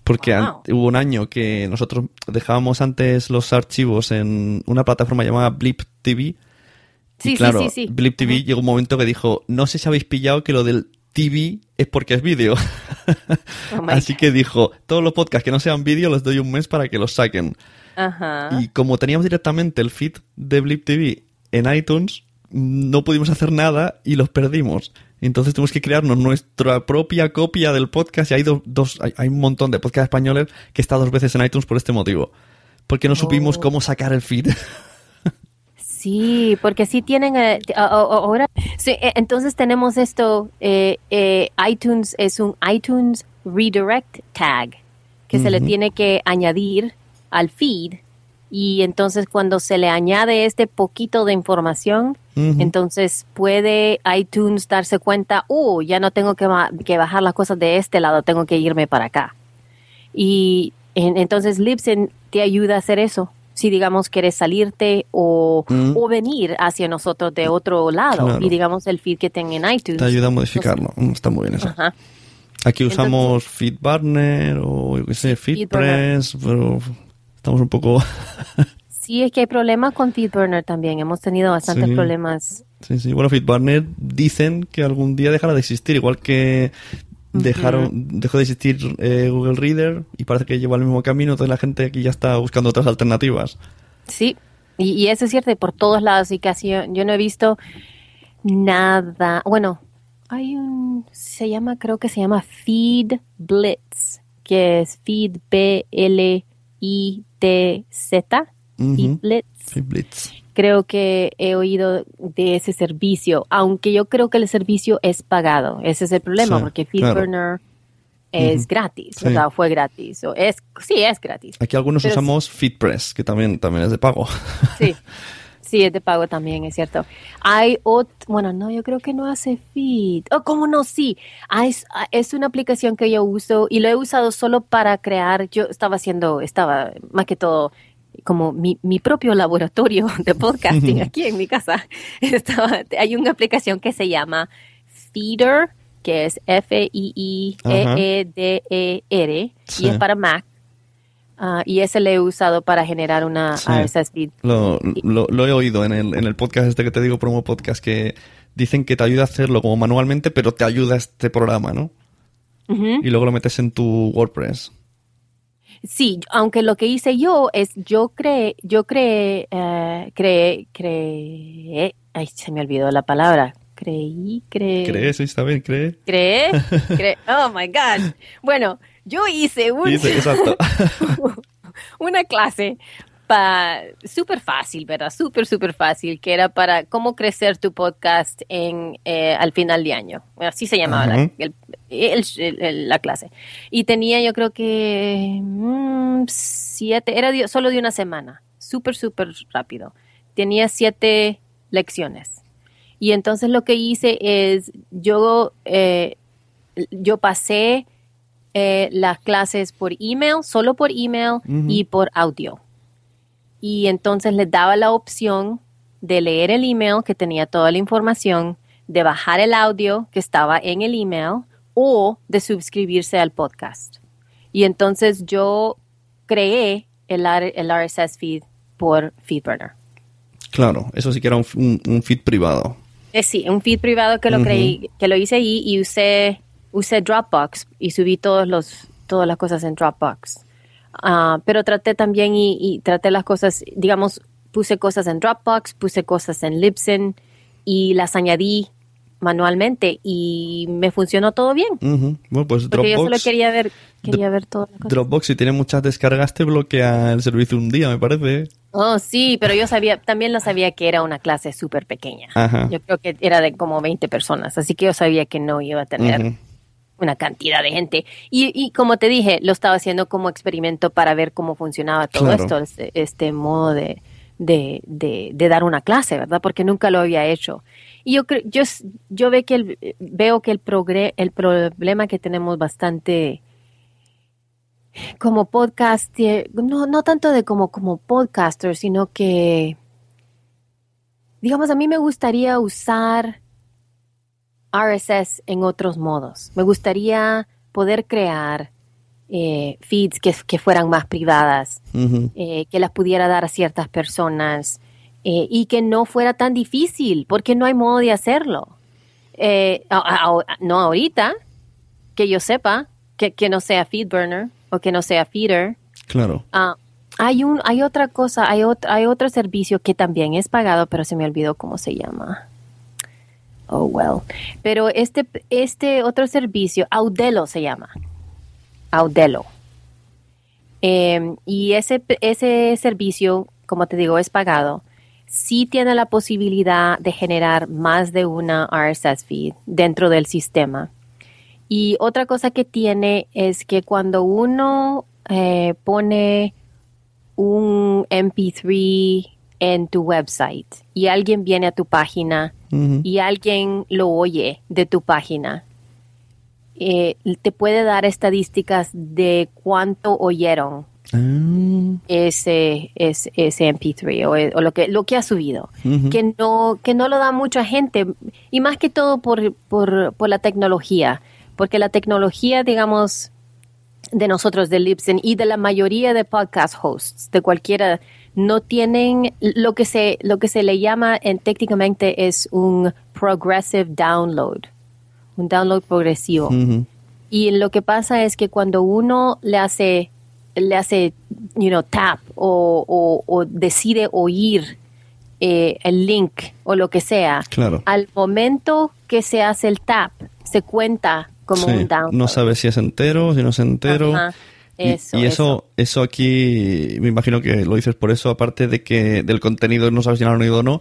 Porque Wow. hubo un año que nosotros dejábamos antes los archivos en una plataforma llamada Blip TV. Y Sí, claro, sí, sí, sí. Blip TV llegó un momento que dijo, no sé si habéis pillado que lo del TV es porque es vídeo. Oh Así que dijo, todos los podcasts que no sean vídeo les doy un mes para que los saquen. Ajá. Y como teníamos directamente el feed de Blip TV en iTunes, no pudimos hacer nada y los perdimos. Entonces tuvimos que crearnos nuestra propia copia del podcast y hay, do- dos, hay, hay un montón de podcasts españoles que está dos veces en iTunes por este motivo. Porque no supimos Oh. cómo sacar el feed. Sí, porque sí tienen eh, ahora. sí, eh, entonces tenemos esto. eh, eh, iTunes es un iTunes Redirect Tag que se le tiene que añadir al feed. Y entonces cuando se le añade este poquito de información, entonces puede iTunes darse cuenta, oh, ya no tengo que, que bajar las cosas de este lado, tengo que irme para acá. Y en- entonces Libsyn te ayuda a hacer eso. Si digamos quieres salirte o, Mm. o venir hacia nosotros de otro lado Claro. y digamos el feed que tenga en iTunes. Te ayuda a modificarlo. Mm, Está muy bien eso. Ajá. Aquí usamos FeedBurner o yo qué sé. FeedPress, pero estamos un poco... Sí, es que hay problemas con FeedBurner también. Hemos tenido bastantes Sí. problemas. Sí, sí. Bueno, FeedBurner dicen que algún día dejará de existir, igual que dejaron, dejó de existir eh, Google Reader y parece que lleva el mismo camino, entonces la gente aquí ya está buscando otras alternativas. Sí, y, y eso es cierto, y por todos lados, y casi yo, yo no he visto nada. Bueno, hay un, se llama, creo que se llama Feed Blitz, que es Feed B-L-I-T-Z, Ujú. Feed Blitz. Feedblitz. Creo que he oído de ese servicio, aunque yo creo que el servicio es pagado. Ese es el problema, Sí, porque claro. FeedBurner es Ujú. gratis, Sí. o sea, fue gratis. O es, sí, es gratis. Aquí algunos Pero usamos FeedPress, que también, también es de pago. Sí, sí, es de pago también, es cierto. Hay otro, bueno, no, yo creo que no hace feed. Oh, ¿cómo no? Sí, Ah, es, ah, es una aplicación que yo uso y lo he usado solo para crear, yo estaba haciendo, estaba más que todo como mi, mi propio laboratorio de podcasting aquí en mi casa. Estaba, hay una aplicación que se llama Feeder, que es E F-I-I-E-E-D-E-R, Sí. y es para Mac. Ah, y ese le he usado para generar una Sí. RSS feed. Lo, lo- lo he oído en el, en el podcast este que te digo, promo podcast, que dicen que te ayuda a hacerlo como manualmente, pero te ayuda este programa, ¿no? Y luego lo metes en tu WordPress. Sí, aunque lo que hice yo es, yo creé, yo creé, eh, creé, creé, ay, se me olvidó la palabra. Creí, creé. ¿Crees? Sí, está bien, cree. Creé, creé. Oh my God. Bueno, yo hice un, una clase súper fácil, ¿verdad? Súper, súper fácil, que era para cómo crecer tu podcast en eh, al final de año. Así se llamaba la, Ajá. el- el- el- la clase. Y tenía yo creo que mm, siete, era de- solo de una semana, súper, súper rápido. Tenía siete lecciones. Y entonces lo que hice es, yo, eh, yo pasé eh, las clases por email, solo por email y por audio. Y entonces les daba la opción de leer el email que tenía toda la información, de bajar el audio que estaba en el email o de suscribirse al podcast. Y entonces yo creé el, el RSS feed por FeedBurner. Claro, eso sí que era un, un- un feed privado. Eh, sí, un feed privado que lo creí, que lo hice ahí y usé, usé Dropbox y subí todos los, todas las cosas en Dropbox. Ah, pero traté también y, y traté las cosas, digamos, puse cosas en Dropbox, puse cosas en Libsyn y las añadí manualmente y me funcionó todo bien. Bueno, pues Porque yo solo quería ver, quería ver todas las cosas. Dropbox, si tiene muchas descargas, te bloquea el servicio un día, me parece. Oh, sí, pero yo sabía, también lo sabía que era una clase súper pequeña. Ajá. Yo creo que era de como 20 personas, así que yo sabía que no iba a tener. Una cantidad de gente. Y, y como te dije, lo estaba haciendo como experimento para ver cómo funcionaba todo Claro. esto, este, este modo de, de, de, de dar una clase, ¿verdad? Porque nunca lo había hecho. Y yo creo, yo, yo ve que el, veo que el, progre, el problema que tenemos bastante como podcaster, no, no tanto de como, como podcaster, sino que, digamos, a mí me gustaría usar RSS en otros modos. Me gustaría poder crear eh, feeds que, que, fueran más privadas, eh, que las pudiera dar a ciertas personas eh, y que no fuera tan difícil, porque no hay modo de hacerlo. Eh, a- a- a- no ahorita, que yo sepa, que, que no sea FeedBurner o que no sea Feeder. Claro. Ah, hay un, hay otra cosa, hay otro, hay otro servicio que también es pagado, pero se me olvidó cómo se llama. Oh well. Pero este, este otro servicio, Audelo se llama. Audelo. Eh, y ese, ese servicio, como te digo, es pagado. Sí tiene la posibilidad de generar más de una RSS feed dentro del sistema. Y otra cosa que tiene es que cuando uno eh, pone un MP3 en tu website y alguien viene a tu página y alguien lo oye de tu página, eh, te puede dar estadísticas de cuánto oyeron Ah, ese, ese, ese MP3 o, o lo que lo que ha subido que no que no lo da mucha gente y más que todo por, por, por la tecnología porque la tecnología digamos de nosotros de Libsyn y de la mayoría de podcast hosts de cualquiera no tienen lo que se lo que se le llama en, técnicamente es un progressive download un download progresivo y lo que pasa es que cuando uno le hace, le hace, you know, tap o, o- o decide oír eh, el link o lo que sea, Claro. al momento que se hace el tap, se cuenta como Sí, un download. No sabes si es entero, si no es entero. Ajá, Eso, y, eso, eso aquí, me imagino que lo dices por eso, aparte de que del contenido no sabes si lo han oído o no,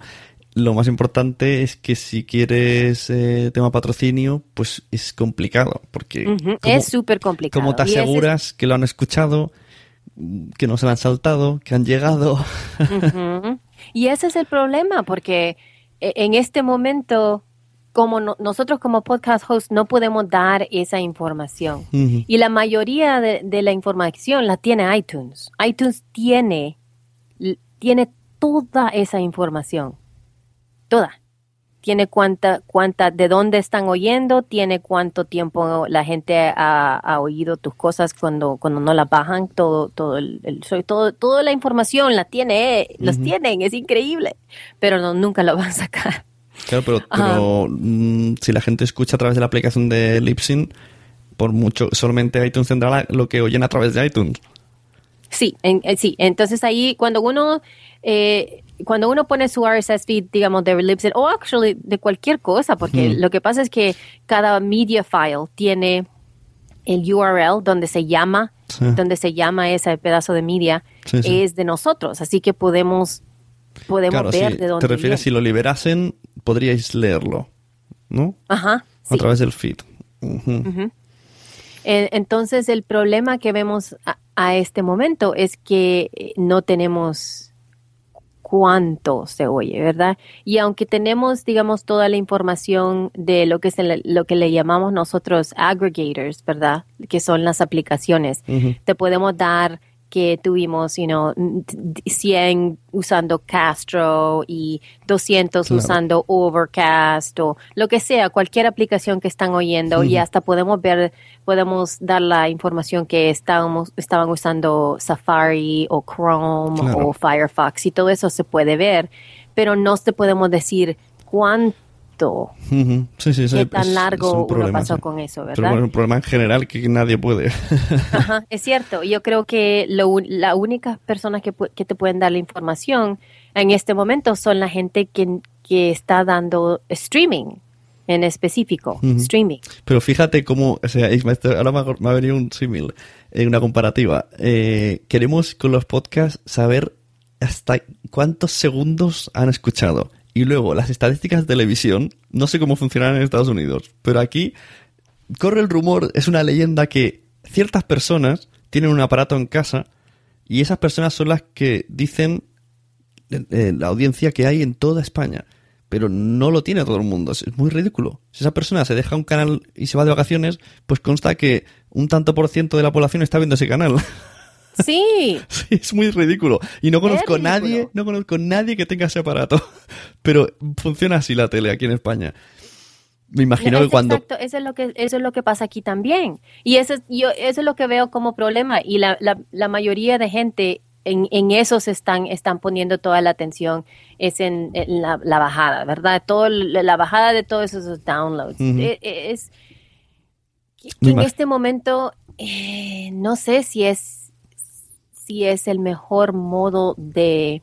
lo más importante es que si quieres eh, tema patrocinio, pues es complicado, porque Ujú, ¿cómo- es súper complicado. ¿cómo te es- aseguras que lo han escuchado, que no se lo han saltado, que han llegado? Y ese es el problema, porque eh, en este momento, como no- nosotros como podcast host no podemos dar esa información. Y la mayoría de, de la información la tiene iTunes. iTunes tiene, tiene toda esa información. Toda. Tiene cuánta, cuánta, de dónde están oyendo, tiene cuánto tiempo la gente ha, ha oído tus cosas cuando, cuando no las bajan, todo, todo el, todo, toda la información la tiene, los tienen, es increíble. Pero no, nunca lo van a sacar. Claro, pero, pero mm, si la gente escucha a través de la aplicación de Libsyn, por mucho, solamente iTunes tendrá lo que oyen a través de iTunes. Sí, en- eh, sí. Entonces ahí cuando uno eh, cuando uno pone su RSS feed, digamos de Libsyn o actually de cualquier cosa, porque lo que pasa es que cada media file tiene el URL donde se llama, Sí. donde se llama ese pedazo de media Sí, sí. es de nosotros, así que podemos podemos Claro, ver si de dónde te refieres si lo liberasen, podríais leerlo, ¿no? Ajá. sí. A través del feed. Eh, Entonces, el problema que vemos a, a este momento es que eh, no tenemos cuánto se oye, ¿verdad? Y aunque tenemos, digamos, toda la información de lo que, le, lo que le llamamos nosotros aggregators, ¿verdad? Que son las aplicaciones, te podemos dar que tuvimos, you know, 100 usando Castro y 200 Claro. usando Overcast o lo que sea, cualquier aplicación que están oyendo y hasta podemos ver, podemos dar la información que estábamos, estaban usando Safari o Chrome Claro. o Firefox y todo eso se puede ver, pero no te podemos decir cuánto, Ujú. Sí, sí, sí, qué es- tan largo un uno pasó con eso, ¿verdad? es un problema en general que nadie puede. Ajá, es cierto. Yo creo que lo, un- la única personas que, te pueden dar la información en este momento son la gente que, que está dando streaming en específico. Streaming. Pero fíjate cómo, o sea, esto- ahora me ha, me ha venido un símil, eh, una comparativa. Eh, queremos con los podcasts saber hasta cuántos segundos han escuchado. Y luego, las estadísticas de televisión, no sé cómo funcionan en Estados Unidos, pero aquí corre el rumor, es una leyenda que ciertas personas tienen un aparato en casa y esas personas son las que dicen eh, eh, la audiencia que hay en toda España. Pero no lo tiene todo el mundo. Es es muy ridículo. Si esa persona se deja un canal y se va de vacaciones, pues consta que un tanto por ciento de la población está viendo ese canal. Sí. Sí, es muy ridículo. Y no conozco nadie, no conozco nadie que tenga ese aparato. Pero funciona así la tele aquí en España. Me imagino que cuando... Exacto, eso es lo que eso es lo que pasa aquí también. Y eso es, yo eso es lo que veo como problema y la, la, la mayoría de gente en, en eso se están están poniendo toda la atención es en, en la, la bajada, ¿verdad? Todo la, bajada de todos esos downloads. Eh, eh, es en este momento eh, no sé si es si es el mejor modo de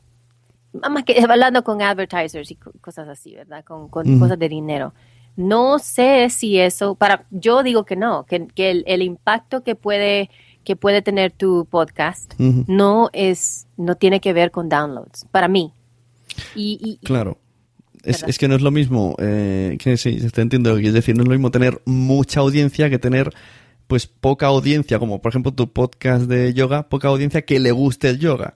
más que hablando con advertisers y co- cosas así, ¿verdad? Con, con cosas de dinero. No sé si eso, para, yo digo que no, que, que el, el impacto que puede, que puede tener tu podcast no es, no tiene que ver con downloads, para mí. Y, y- Claro. Es, es que no es lo mismo, eh, que sí, te entiendo quieres decir, no es lo mismo tener mucha audiencia que tener pues poca audiencia, como por ejemplo tu podcast de yoga, poca audiencia que le guste el yoga.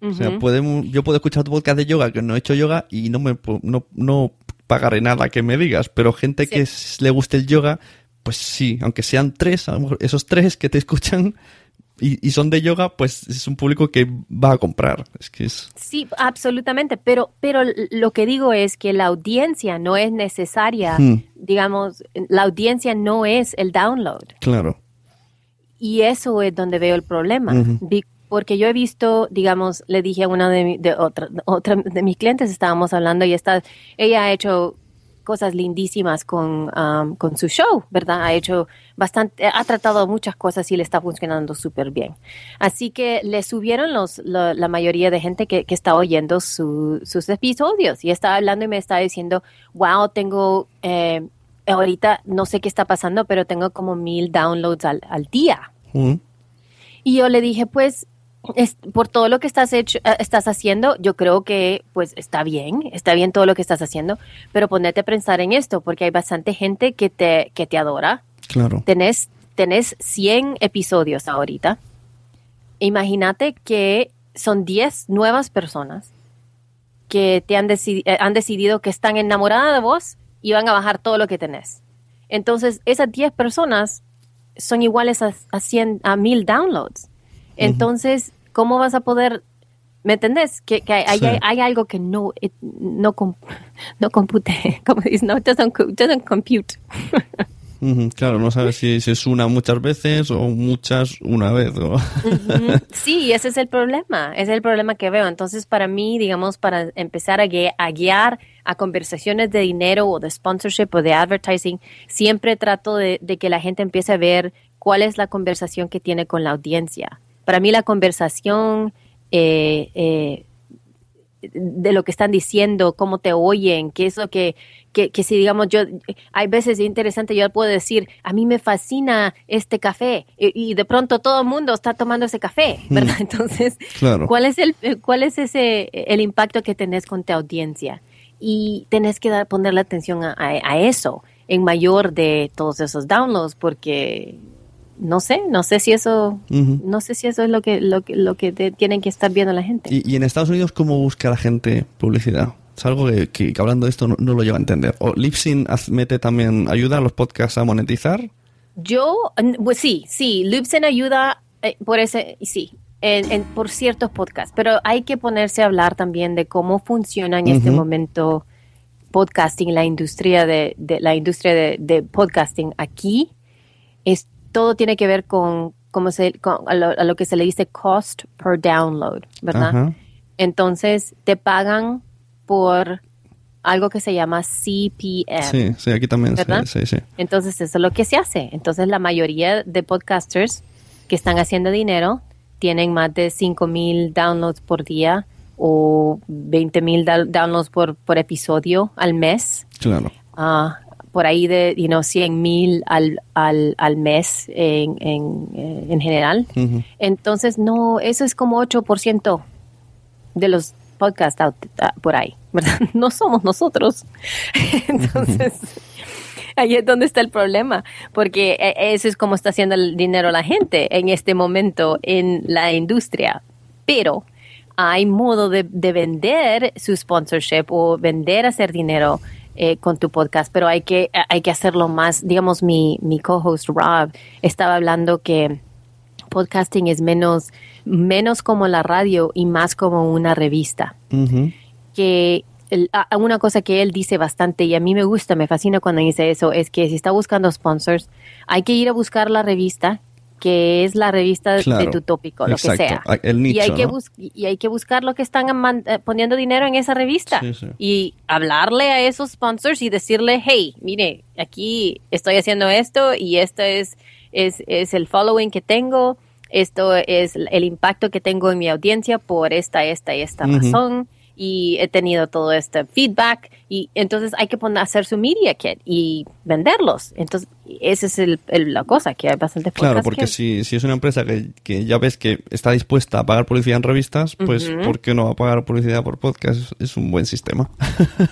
O sea, podemos, yo puedo escuchar tu podcast de yoga que no he hecho yoga y no me no, no pagaré nada que me digas, pero gente Sí. que s- le guste el yoga, pues sí, aunque sean tres, a lo mejor esos tres que te escuchan y, y son de yoga, pues es un público que va a comprar. Es que es... Sí, absolutamente, pero, pero lo que digo es que la audiencia no es necesaria, Hmm. digamos, la audiencia no es el download. Claro. Y eso es donde veo el problema. Porque yo he visto, digamos, le dije a una de, mi- de otra, otra de mis clientes, estábamos hablando y está, ella ha hecho cosas lindísimas con, um, con su show, ¿verdad? Ha hecho bastante, ha tratado muchas cosas y le está funcionando súper bien. Así que le subieron los, la, la mayoría de gente que, que está oyendo su- sus episodios y estaba hablando y me estaba diciendo, wow, tengo, eh, ahorita no sé qué está pasando, pero tengo como mil downloads al, al día. Mm. Y yo le dije, pues, es- por todo lo que estás, hecho, eh, estás haciendo, yo creo que, pues, está bien, está bien todo lo que estás haciendo, pero ponete a pensar en esto, porque hay bastante gente que te, que te adora. Claro. Tenés, tenés 100 episodios ahorita. Imagínate que son 10 nuevas personas que te han, decidi- eh, han decidido que están enamoradas de vos y van a bajar todo lo que tenés. Entonces, esas 10 personas son iguales a, a 100, a 1000 downloads. Entonces, ¿cómo vas a poder, me entendés? Que, que hay, Sí. hay, hay algo que no, it- no, com- no compute, como dices, no, it doesn't, doesn't compute. Claro, no sabes si, si es una muchas veces o muchas una vez. o- Ujú. Sí, ese es el problema, ese es el problema que veo. Entonces, para mí, digamos, para empezar a, gui- a guiar a conversaciones de dinero o de sponsorship o de advertising, siempre trato de, de que la gente empiece a ver cuál es la conversación que tiene con la audiencia. Para mí, la conversación eh, eh, de lo que están diciendo, cómo te oyen, qué es lo que, que, que si digamos yo, hay veces interesante, yo puedo decir, a mí me fascina este café y, y de pronto todo el mundo está tomando ese café, ¿verdad? Entonces, Claro. ¿cuál es el, cuál es ese, el impacto que tenés con tu audiencia? Y tenés que dar, ponerle atención a, a- a eso en mayor de todos esos downloads porque no sé, no sé si eso, no sé si eso es lo que, lo que, lo que te- tienen que estar viendo la gente. Y, y en Estados Unidos, ¿cómo busca la gente publicidad? Es algo que, que- que hablando de esto no, no lo llevo a entender. ¿O Lipsyn haz- mete también, ayuda a los podcasts a monetizar? Yo, pues sí, sí, Libsyn ayuda eh, por ese, sí, en, en- por ciertos podcasts, pero hay que ponerse a hablar también de cómo funciona en este momento podcasting, la industria de, de- la industria de, de podcasting aquí. Es, todo tiene que ver con, cómo se, con- a, lo, a lo que se le dice cost per download, ¿verdad? Entonces te pagan por algo que se llama CPM. Sí, sí, aquí también. ¿Verdad? sí, sí. Entonces, eso es lo que se hace. Entonces, la mayoría de podcasters que están haciendo dinero tienen más de 5 mil downloads por día o 20 mil downloads por, por episodio al mes. Claro. Ah, por ahí de, you know, 100 mil al, al, al mes en, en, eh, en general. Entonces, no, eso es como 8% de los podcasts out- ah, por ahí, ¿verdad? No somos nosotros. Entonces, ahí es donde está el problema, porque eh, eso es como está haciendo el dinero la gente en este momento en la industria. Pero hay modo de, de vender su sponsorship o vender hacer dinero eh, con tu podcast, pero hay que, hay que hacerlo más. Digamos, mi, mi co-host Rob estaba hablando que podcasting es menos, menos como la radio y más como una revista. Que el- a- una cosa que él dice bastante y a mí me gusta, me fascina cuando dice eso, es que si está buscando sponsors, hay que ir a buscar la revista que es la revista Claro, de tu tópico, lo exacto, que sea. y, hay que ¿no? bus- y hay que buscar lo que están eh, poniendo dinero en esa revista Sí, sí. y hablarle a esos sponsors y decirle, hey, mire, aquí estoy haciendo esto y esto es, es, es el following que tengo, esto es el impacto que tengo en mi audiencia por esta, esta y esta Ujú. razón y he tenido todo este feedback y entonces hay que poner, hacer su media kit y venderlos. Entonces, esa es el, el- la cosa, que hay bastante Claro, porque que- si, si es una empresa que, que ya ves que está dispuesta a pagar publicidad en revistas, pues Ujú. ¿por qué no va a pagar publicidad por podcast? Es, un buen sistema.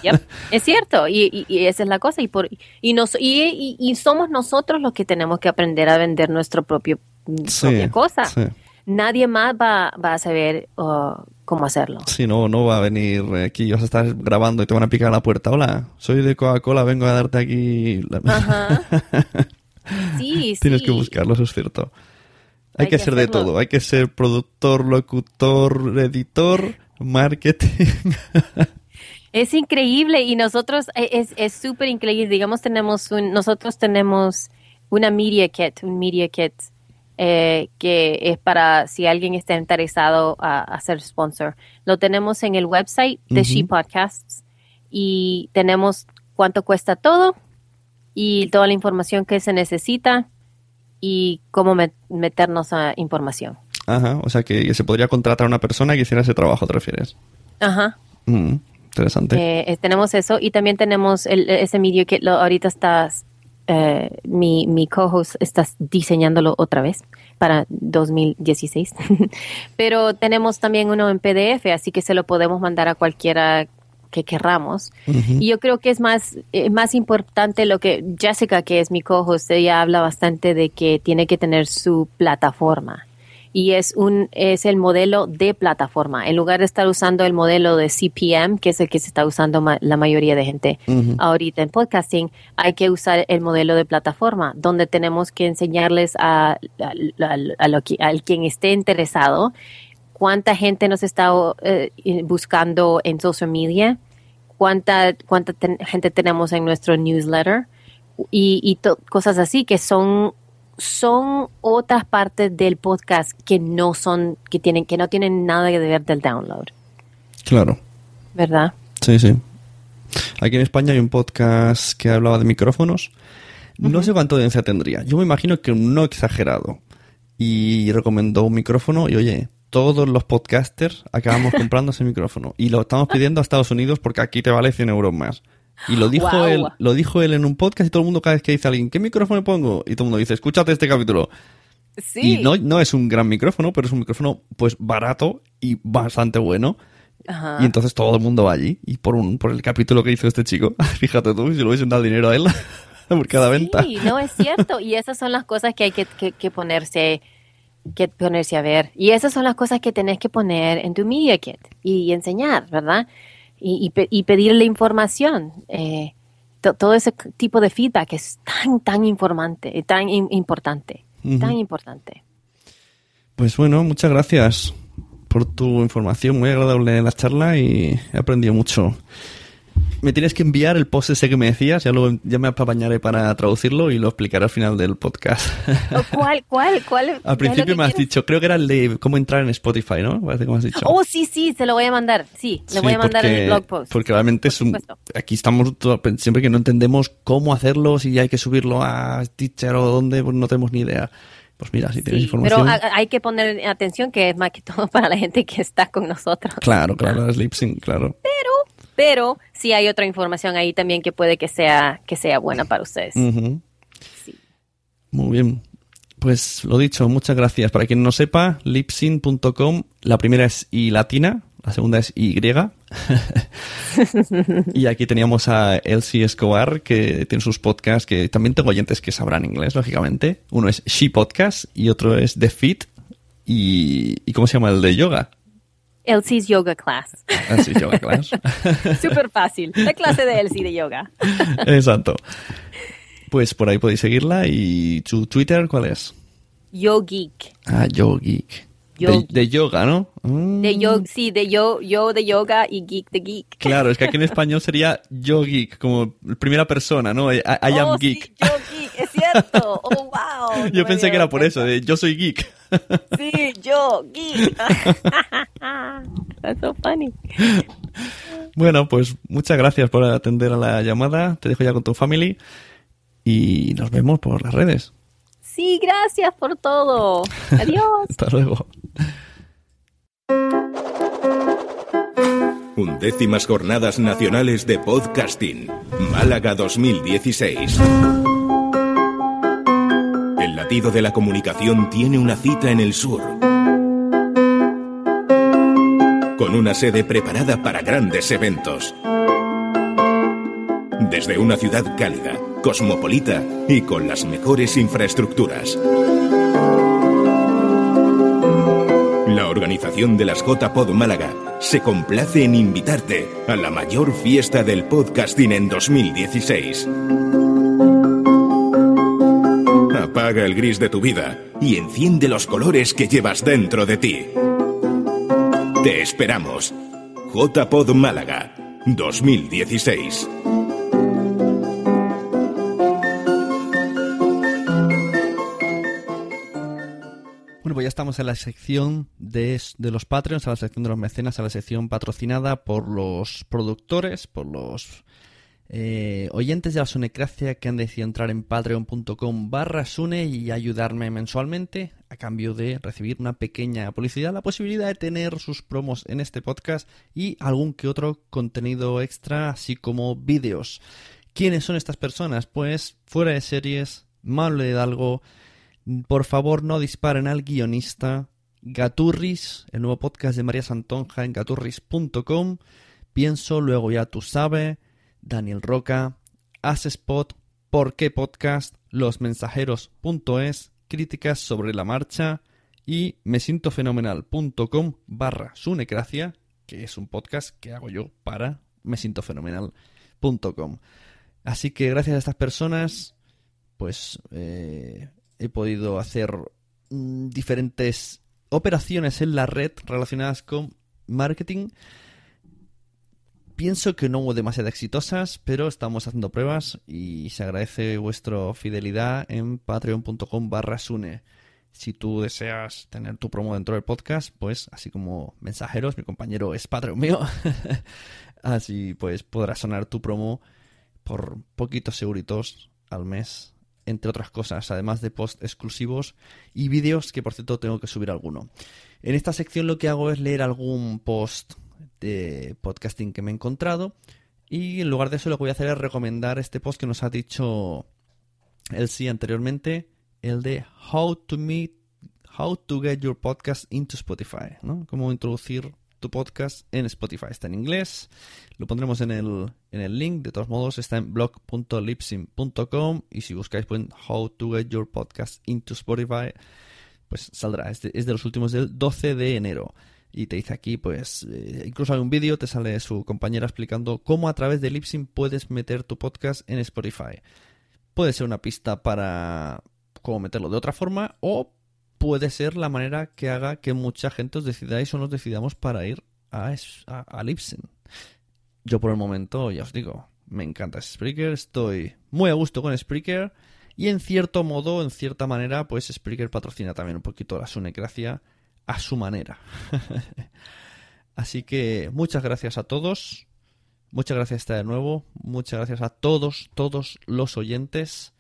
Yep, es cierto, y, y- y esa es la cosa. Y, por, y, nos, y, y- y somos nosotros los que tenemos que aprender a vender nuestro propio Sí, propia cosa. sí. Nadie más va, va a saber uh, cómo hacerlo. Si no, no va a venir aquí, vas a estar grabando y te van a picar a la puerta. Hola, soy de Coca-Cola, vengo a darte aquí... la-". Ajá. Sí, Tienes sí. que buscarlo, eso es cierto. Hay, Hay que, que ser de hacerlo. todo. Hay que ser productor, locutor, editor, marketing. Es increíble y nosotros eh, es es súper increíble. Digamos tenemos un nosotros tenemos una media kit, un media kit eh, que es para si alguien está interesado a, a ser sponsor. Lo tenemos en el website de Ujú. She Podcasts y tenemos cuánto cuesta todo y toda la información que se necesita y cómo met- meternos a información. Ajá, o sea que se podría contratar a una persona que hiciera ese trabajo, ¿te refieres? Ajá. Mm, interesante. Eh, eh, tenemos eso y también tenemos el, ese medio que lo, ahorita estás, eh, mi, mi co-host está diseñándolo otra vez para 2016. Pero tenemos también uno en PDF, así que se lo podemos mandar a cualquiera que querramos. Y yo creo que es más, eh, más importante lo que Jessica, que es mi co-host, ella habla bastante de que tiene que tener su plataforma. Y es un es el modelo de plataforma. En lugar de estar usando el modelo de CPM, que es el que se está usando ma- la mayoría de gente ahorita en podcasting, hay que usar el modelo de plataforma, donde tenemos que enseñarles a, a- a- a lo que- al quien esté interesado cuánta gente nos está eh, buscando en social media, cuánta, cuánta ten- gente tenemos en nuestro newsletter y, y cosas así que son son otras partes del podcast que no son que tienen que no tienen nada que ver del download, Claro. ¿verdad? Sí, sí. Aquí en España hay un podcast que hablaba de micrófonos. No sé cuánta audiencia tendría. Yo me imagino que no exagerado. Y recomendó un micrófono y oye, todos los podcasters acabamos comprando ese micrófono. Y lo estamos pidiendo a Estados Unidos porque aquí te vale 100 euros más. Y lo dijo él, lo dijo él en un podcast y todo el mundo cada vez que dice a alguien, ¿qué micrófono pongo? Y todo el mundo dice, escúchate este capítulo. Sí. Y no, no es un gran micrófono, pero es un micrófono pues barato y bastante bueno. Ajá. Y entonces todo el mundo va allí. Y por un por el capítulo que hizo este chico, fíjate tú, si le hubiesen dado dinero a él por cada venta. Sí, no es cierto. Y esas son las cosas que hay que, que- que ponerse que ponerse a ver. Y esas son las cosas que tenés que poner en tu media kit y, enseñar, ¿verdad? Y, y y pedirle información. Eh, to- todo ese tipo de feedback es tan, tan informante, eh, tan im- importante, tan importante. Pues bueno, muchas gracias por tu información. Muy agradable la charla y he aprendido mucho. Me tienes que enviar el post ese que me decías, ya, luego ya me apañaré para traducirlo y lo explicaré al final del podcast. Oh, ¿Cuál, cuál, cuál? ¿Qué es lo al principio me has quieres? dicho, creo que era el de cómo entrar en Spotify, ¿no? Parece que me has dicho. Oh, sí, sí, se lo voy a mandar. Sí, le Sí, voy a mandar en porque- el blog post. Porque realmente Por es un, aquí estamos siempre que no entendemos cómo hacerlo, si hay que subirlo a Teacher o dónde, pues no tenemos ni idea. Pues mira, si tienes Sí, información. pero ha- hay que poner atención que es más que todo para la gente que está con nosotros. Claro, claro, es lip sync, claro. Pero sí hay otra información ahí también que puede que sea, que sea buena para ustedes. Sí. Muy bien. Pues lo dicho, muchas gracias. Para quien no sepa, lipsyn.com, la primera es I latina, la segunda es Y. y aquí teníamos a Elsie Escobar, que tiene sus podcasts, que también tengo oyentes que sabrán inglés, lógicamente. Uno es She Podcast y otro es The Fit. ¿Y, ¿y cómo se llama el de yoga? Elsie's Yoga Class. Elsie's Yoga Class. Súper fácil. La clase de Elsie de yoga. Exacto. Pues por ahí podéis seguirla. ¿Y su Twitter cuál es? Yo Geek. Ah, Yo Geek. Yo de, de yoga, ¿no? Mm. De yo, sí, de yo, yo de yoga y geek de geek. Claro, es que aquí en español sería Yo Geek, como primera persona, ¿no? I, I am oh, geek. Sí, yo geek, es cierto. Oh, wow. Yo No pensé que era por eso, de yo soy geek. Sí, yo geek. That's so funny. Bueno, pues muchas gracias por atender a la llamada. Te dejo ya con tu family y nos vemos por las redes. Sí, gracias por todo. Adiós. Hasta luego. Undécimas Jornadas Nacionales de Podcasting, Málaga 2016. El latido de la comunicación tiene una cita en el sur. Con una sede preparada para grandes eventos. Desde una ciudad cálida, cosmopolita y con las mejores infraestructuras. La organización de las JPod Málaga se complace en invitarte a la mayor fiesta del podcasting en 2016. Apaga el gris de tu vida y enciende los colores que llevas dentro de ti. Te esperamos. JPod Málaga 2016. Ya estamos en la sección de, de los Patreons, a la sección de los mecenas, a la sección patrocinada por los productores, por los eh, oyentes de la Sunecracia que han decidido entrar en patreon.com barra Sune y ayudarme mensualmente a cambio de recibir una pequeña publicidad, la posibilidad de tener sus promos en este podcast y algún que otro contenido extra, así como vídeos. ¿Quiénes son estas personas? Pues fuera de series, Manuel Hidalgo, por favor no disparen al guionista, Gaturris, el nuevo podcast de María Santonja en gaturris.com, Pienso, luego ya tú sabes, Daniel Roca, Spot, Por qué Podcast, losmensajeros.es, Críticas sobre la marcha y mesintofenomenal.com barra sunecracia, que es un podcast que hago yo para mesintofenomenal.com. Así que gracias a estas personas, pues eh, he podido hacer mm, diferentes operaciones en la red relacionadas con marketing. Pienso que no hubo demasiado exitosas, pero estamos haciendo pruebas y se agradece vuestra fidelidad en patreon.com barra sune. Si tú deseas tener tu promo dentro del podcast, pues así como mensajeros, mi compañero es Patreon mío, así pues podrás sonar tu promo por poquitos seguritos al mes entre otras cosas, además de post exclusivos y vídeos que por cierto tengo que subir alguno. En esta sección lo que hago es leer algún post de podcasting que me he encontrado y en lugar de eso lo que voy a hacer es recomendar este post que nos ha dicho el sí anteriormente, el de How to Meet How to Get Your Podcast into Spotify, ¿no? Cómo introducir tu podcast en Spotify. Está en inglés, lo pondremos en el, en el link. De todos modos, está en blog.lipsim.com y si buscáis pues, How to Get Your Podcast into Spotify, pues saldrá. Es de, es de los últimos del 12 de enero. Y te dice aquí, pues, eh, incluso hay un vídeo, te sale su compañera explicando cómo a través de Lipsim puedes meter tu podcast en Spotify. Puede ser una pista para cómo meterlo de otra forma o puede ser la manera que haga que mucha gente os decidáis o nos decidamos para ir a, a, a Libsyn. Yo por el momento, ya os digo, me encanta Spreaker, estoy muy a gusto con Spreaker y en cierto modo, en cierta manera, pues Spreaker patrocina también un poquito la Sunecracia a su manera. Así que muchas gracias a todos, muchas gracias de nuevo, muchas gracias a todos, todos los oyentes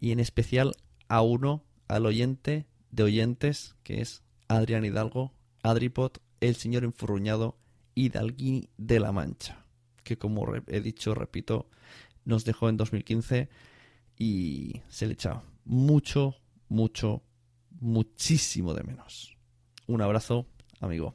y en especial a uno, al oyente de oyentes, que es Adrián Hidalgo, Adripot, el señor enfurruñado Hidalguini de la Mancha, que como he dicho, repito, nos dejó en 2015 y se le echa mucho, mucho, muchísimo de menos. Un abrazo, amigo.